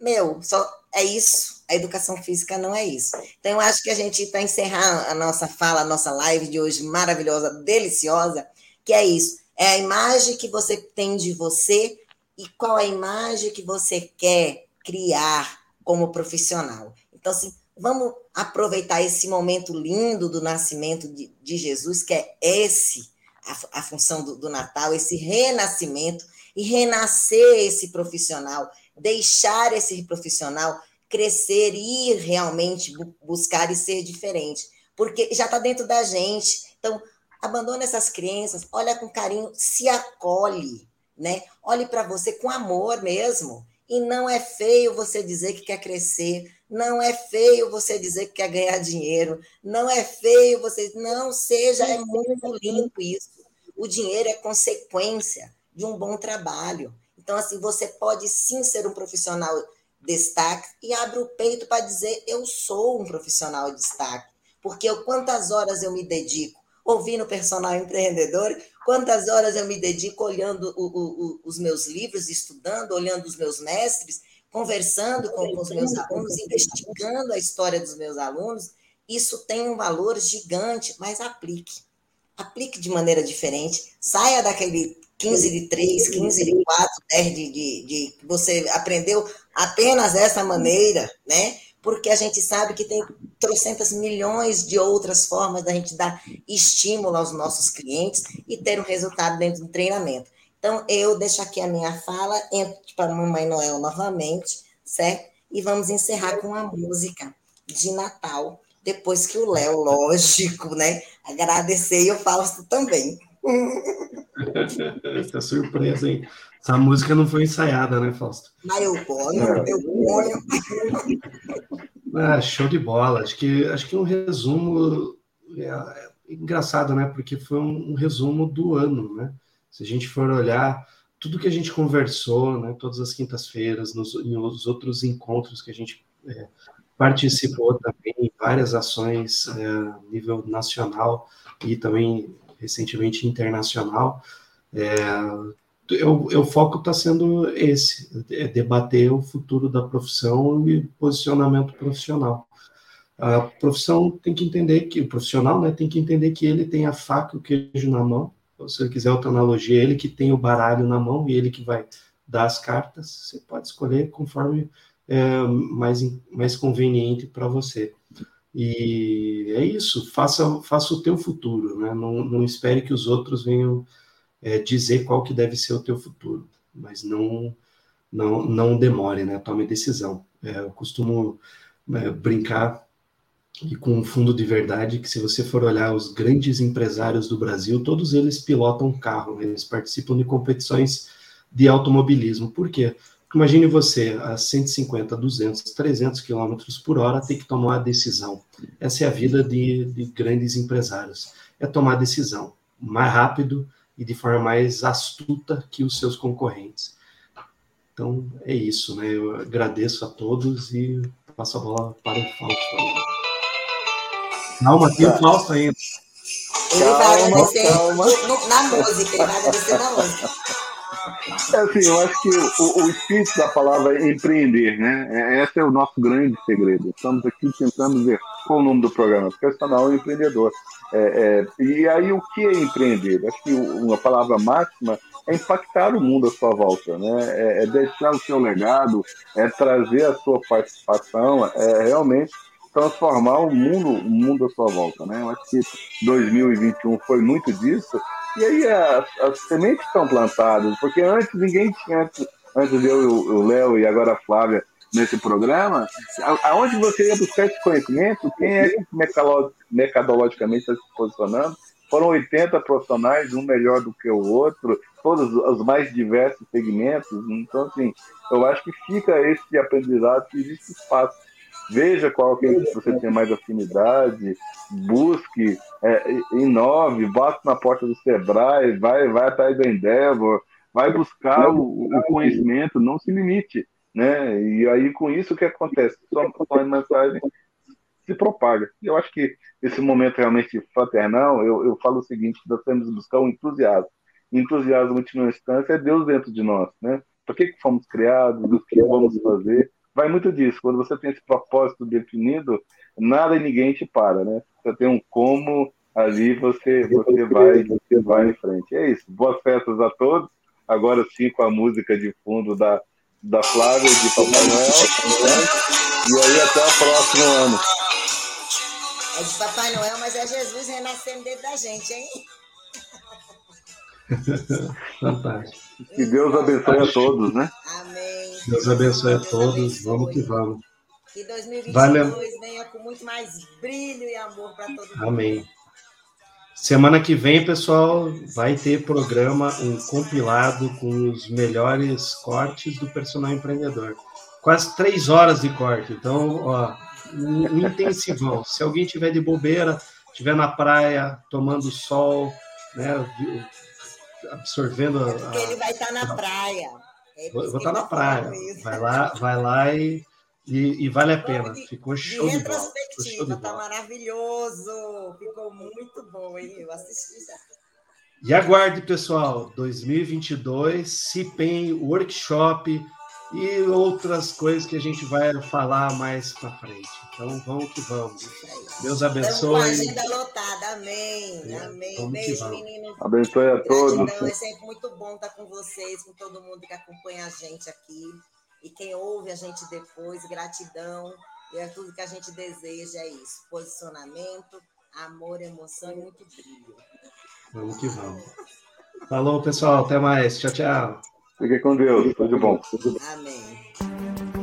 meu, só é isso. A educação física não é isso. Então, eu acho que a gente está encerrando a nossa fala, a nossa live de hoje maravilhosa, deliciosa, que é isso. É a imagem que você tem de você e qual a imagem que você quer criar como profissional. Então, assim, vamos aproveitar esse momento lindo do nascimento de, de Jesus, que é esse, a, a função do, do Natal, esse renascimento, e renascer esse profissional, deixar esse profissional crescer ir realmente buscar e ser diferente, porque já está dentro da gente. Então, abandona essas crenças, olha com carinho, se acolhe, né? Olhe para você com amor mesmo. E não é feio você dizer que quer crescer, não é feio você dizer que quer ganhar dinheiro, não é feio você. Não, seja, é muito limpo isso. O dinheiro é consequência de um bom trabalho. Então, assim, você pode sim ser um profissional destaque e abre o peito para dizer: eu sou um profissional de destaque. Porque eu, quantas horas eu me dedico ouvindo personal empreendedor, quantas horas eu me dedico olhando o, o, os meus livros, estudando, olhando os meus mestres, conversando com, com os meus alunos, investigando a história dos meus alunos, Isso tem um valor gigante, mas aplique. Aplique de maneira diferente. Saia daquele 15 de 3, 15 de 4, 10 de, de, de. Você aprendeu apenas essa maneira, né? Porque a gente sabe que tem trocentas milhões de outras formas da gente dar estímulo aos nossos clientes e ter um resultado dentro do treinamento. Então, eu deixo aqui a minha fala, entro para a Mamãe Noel novamente, certo? E vamos encerrar com a música de Natal, depois que o Léo, lógico, né? Agradecer e eu Fausto também. Essa surpresa, hein? Essa música não foi ensaiada, né, Fausto? Mas eu ponho, eu ponho. Ah, show de bola. Acho que, acho que um resumo é, é engraçado, né? Porque foi um, um, resumo do ano, né? Se a gente for olhar tudo que a gente conversou, né? Todas as quintas-feiras, nos, nos outros encontros que a gente é, participou também, várias ações é, nível nacional e também recentemente internacional. É, eu, eu, foco está sendo esse, é debater o futuro da profissão e posicionamento profissional. A profissão tem que entender que, o profissional né, tem que entender que ele tem a faca e o queijo na mão, se ele quiser outra analogia, ele que tem o baralho na mão e ele que vai dar as cartas, você pode escolher conforme é, mais, mais conveniente para você. E é isso, faça, faça o teu futuro, né? não, não espere que os outros venham é, dizer qual que deve ser o teu futuro, mas não não, não demore, né? Tome decisão. É, eu costumo é, brincar e com um fundo de verdade que se você for olhar os grandes empresários do Brasil, todos eles pilotam carro, né? eles participam de competições de automobilismo. Por quê? Imagine você a 150, 200, 300 quilômetros por hora ter que tomar uma decisão. Essa é a vida de, de grandes empresários. É tomar decisão mais rápido e de forma mais astuta que os seus concorrentes. Então é isso, né? Eu agradeço a todos e passo a bola para o Fausto. Calma, tem o Fausto ainda. Ele vai agradecer na música, ele vai agradecer na música. É assim, eu acho que o, o, espírito da palavra é empreender, né? É, esse é o nosso grande segredo. Estamos aqui tentando ver qual o nome do programa, Personal Empreendedor. É, é, e aí, o que é empreender? Acho que uma palavra máxima é impactar o mundo à sua volta, né? É, é deixar o seu legado, é trazer a sua participação, é realmente transformar o mundo, o mundo à sua volta, né? Eu acho que 2021 foi muito disso e aí as, sementes estão plantadas, porque antes ninguém tinha, antes, antes eu, o Léo e agora a Flávia nesse programa, aonde você ia buscar esse conhecimento, quem é que mercadologicamente está se posicionando, foram 80 profissionais, um melhor do que o outro, todos os mais diversos segmentos. Então, assim, eu acho que fica esse aprendizado que existe espaço veja qual que você tem mais afinidade, busque, é, inove, bate na porta do Sebrae, vai, vai atrás da Endeavor, vai buscar o, o, conhecimento, não se limite, né? E aí com isso o que acontece? Sua, sua mensagem se propaga. Eu acho que esse momento realmente fraternal, eu, eu falo o seguinte, nós temos que buscar um entusiasmo. Entusiasmo, última instância, é Deus dentro de nós, né? Por que, que fomos criados, o que vamos fazer, vai muito disso. Quando você tem esse propósito definido, nada e ninguém te para, né? Você tem um como ali, você, você vai, você vai em frente. É isso. Boas festas a todos. Agora sim com a música de fundo da, da Flávia de Papai Noel. Né? E aí até o próximo ano. É de Papai Noel, mas é Jesus renascendo dentro da gente, hein? Fantástico. Que Deus abençoe a todos, né? Amém. Deus abençoe a todos. Vamos que vamos. Que 2022 vale... venha com muito mais brilho e amor para todo mundo. Amém. Semana que vem, pessoal, vai ter programa, um compilado com os melhores cortes do personal empreendedor. Quase três horas de corte. Então, ó, um intensivão. Se alguém tiver de bobeira, tiver na praia, tomando sol, né, absorvendo. A, Porque ele vai estar na praia. É vou, estar na praia. Vai lá, vai lá e, e, e vale a pena. Ficou show de, de bola. Ficou show tá maravilhoso. Ficou muito bom, hein? Eu assisti já. E aguarde, pessoal, 2022, CIPEM Workshop e outras coisas que a gente vai falar mais para frente. Então vamos que vamos. Deus abençoe. Estamos com a agenda lotada, amém. É, amém. Beijo, meninos. Abençoe a todos. É sempre muito bom estar com vocês, com todo mundo que acompanha a gente aqui. E quem ouve a gente depois, gratidão. E é tudo que a gente deseja é isso: posicionamento, amor, emoção e muito brilho. Vamos que vamos. Falou, pessoal. Até mais. Tchau, tchau. Fique com Deus. Tudo bom. Amém.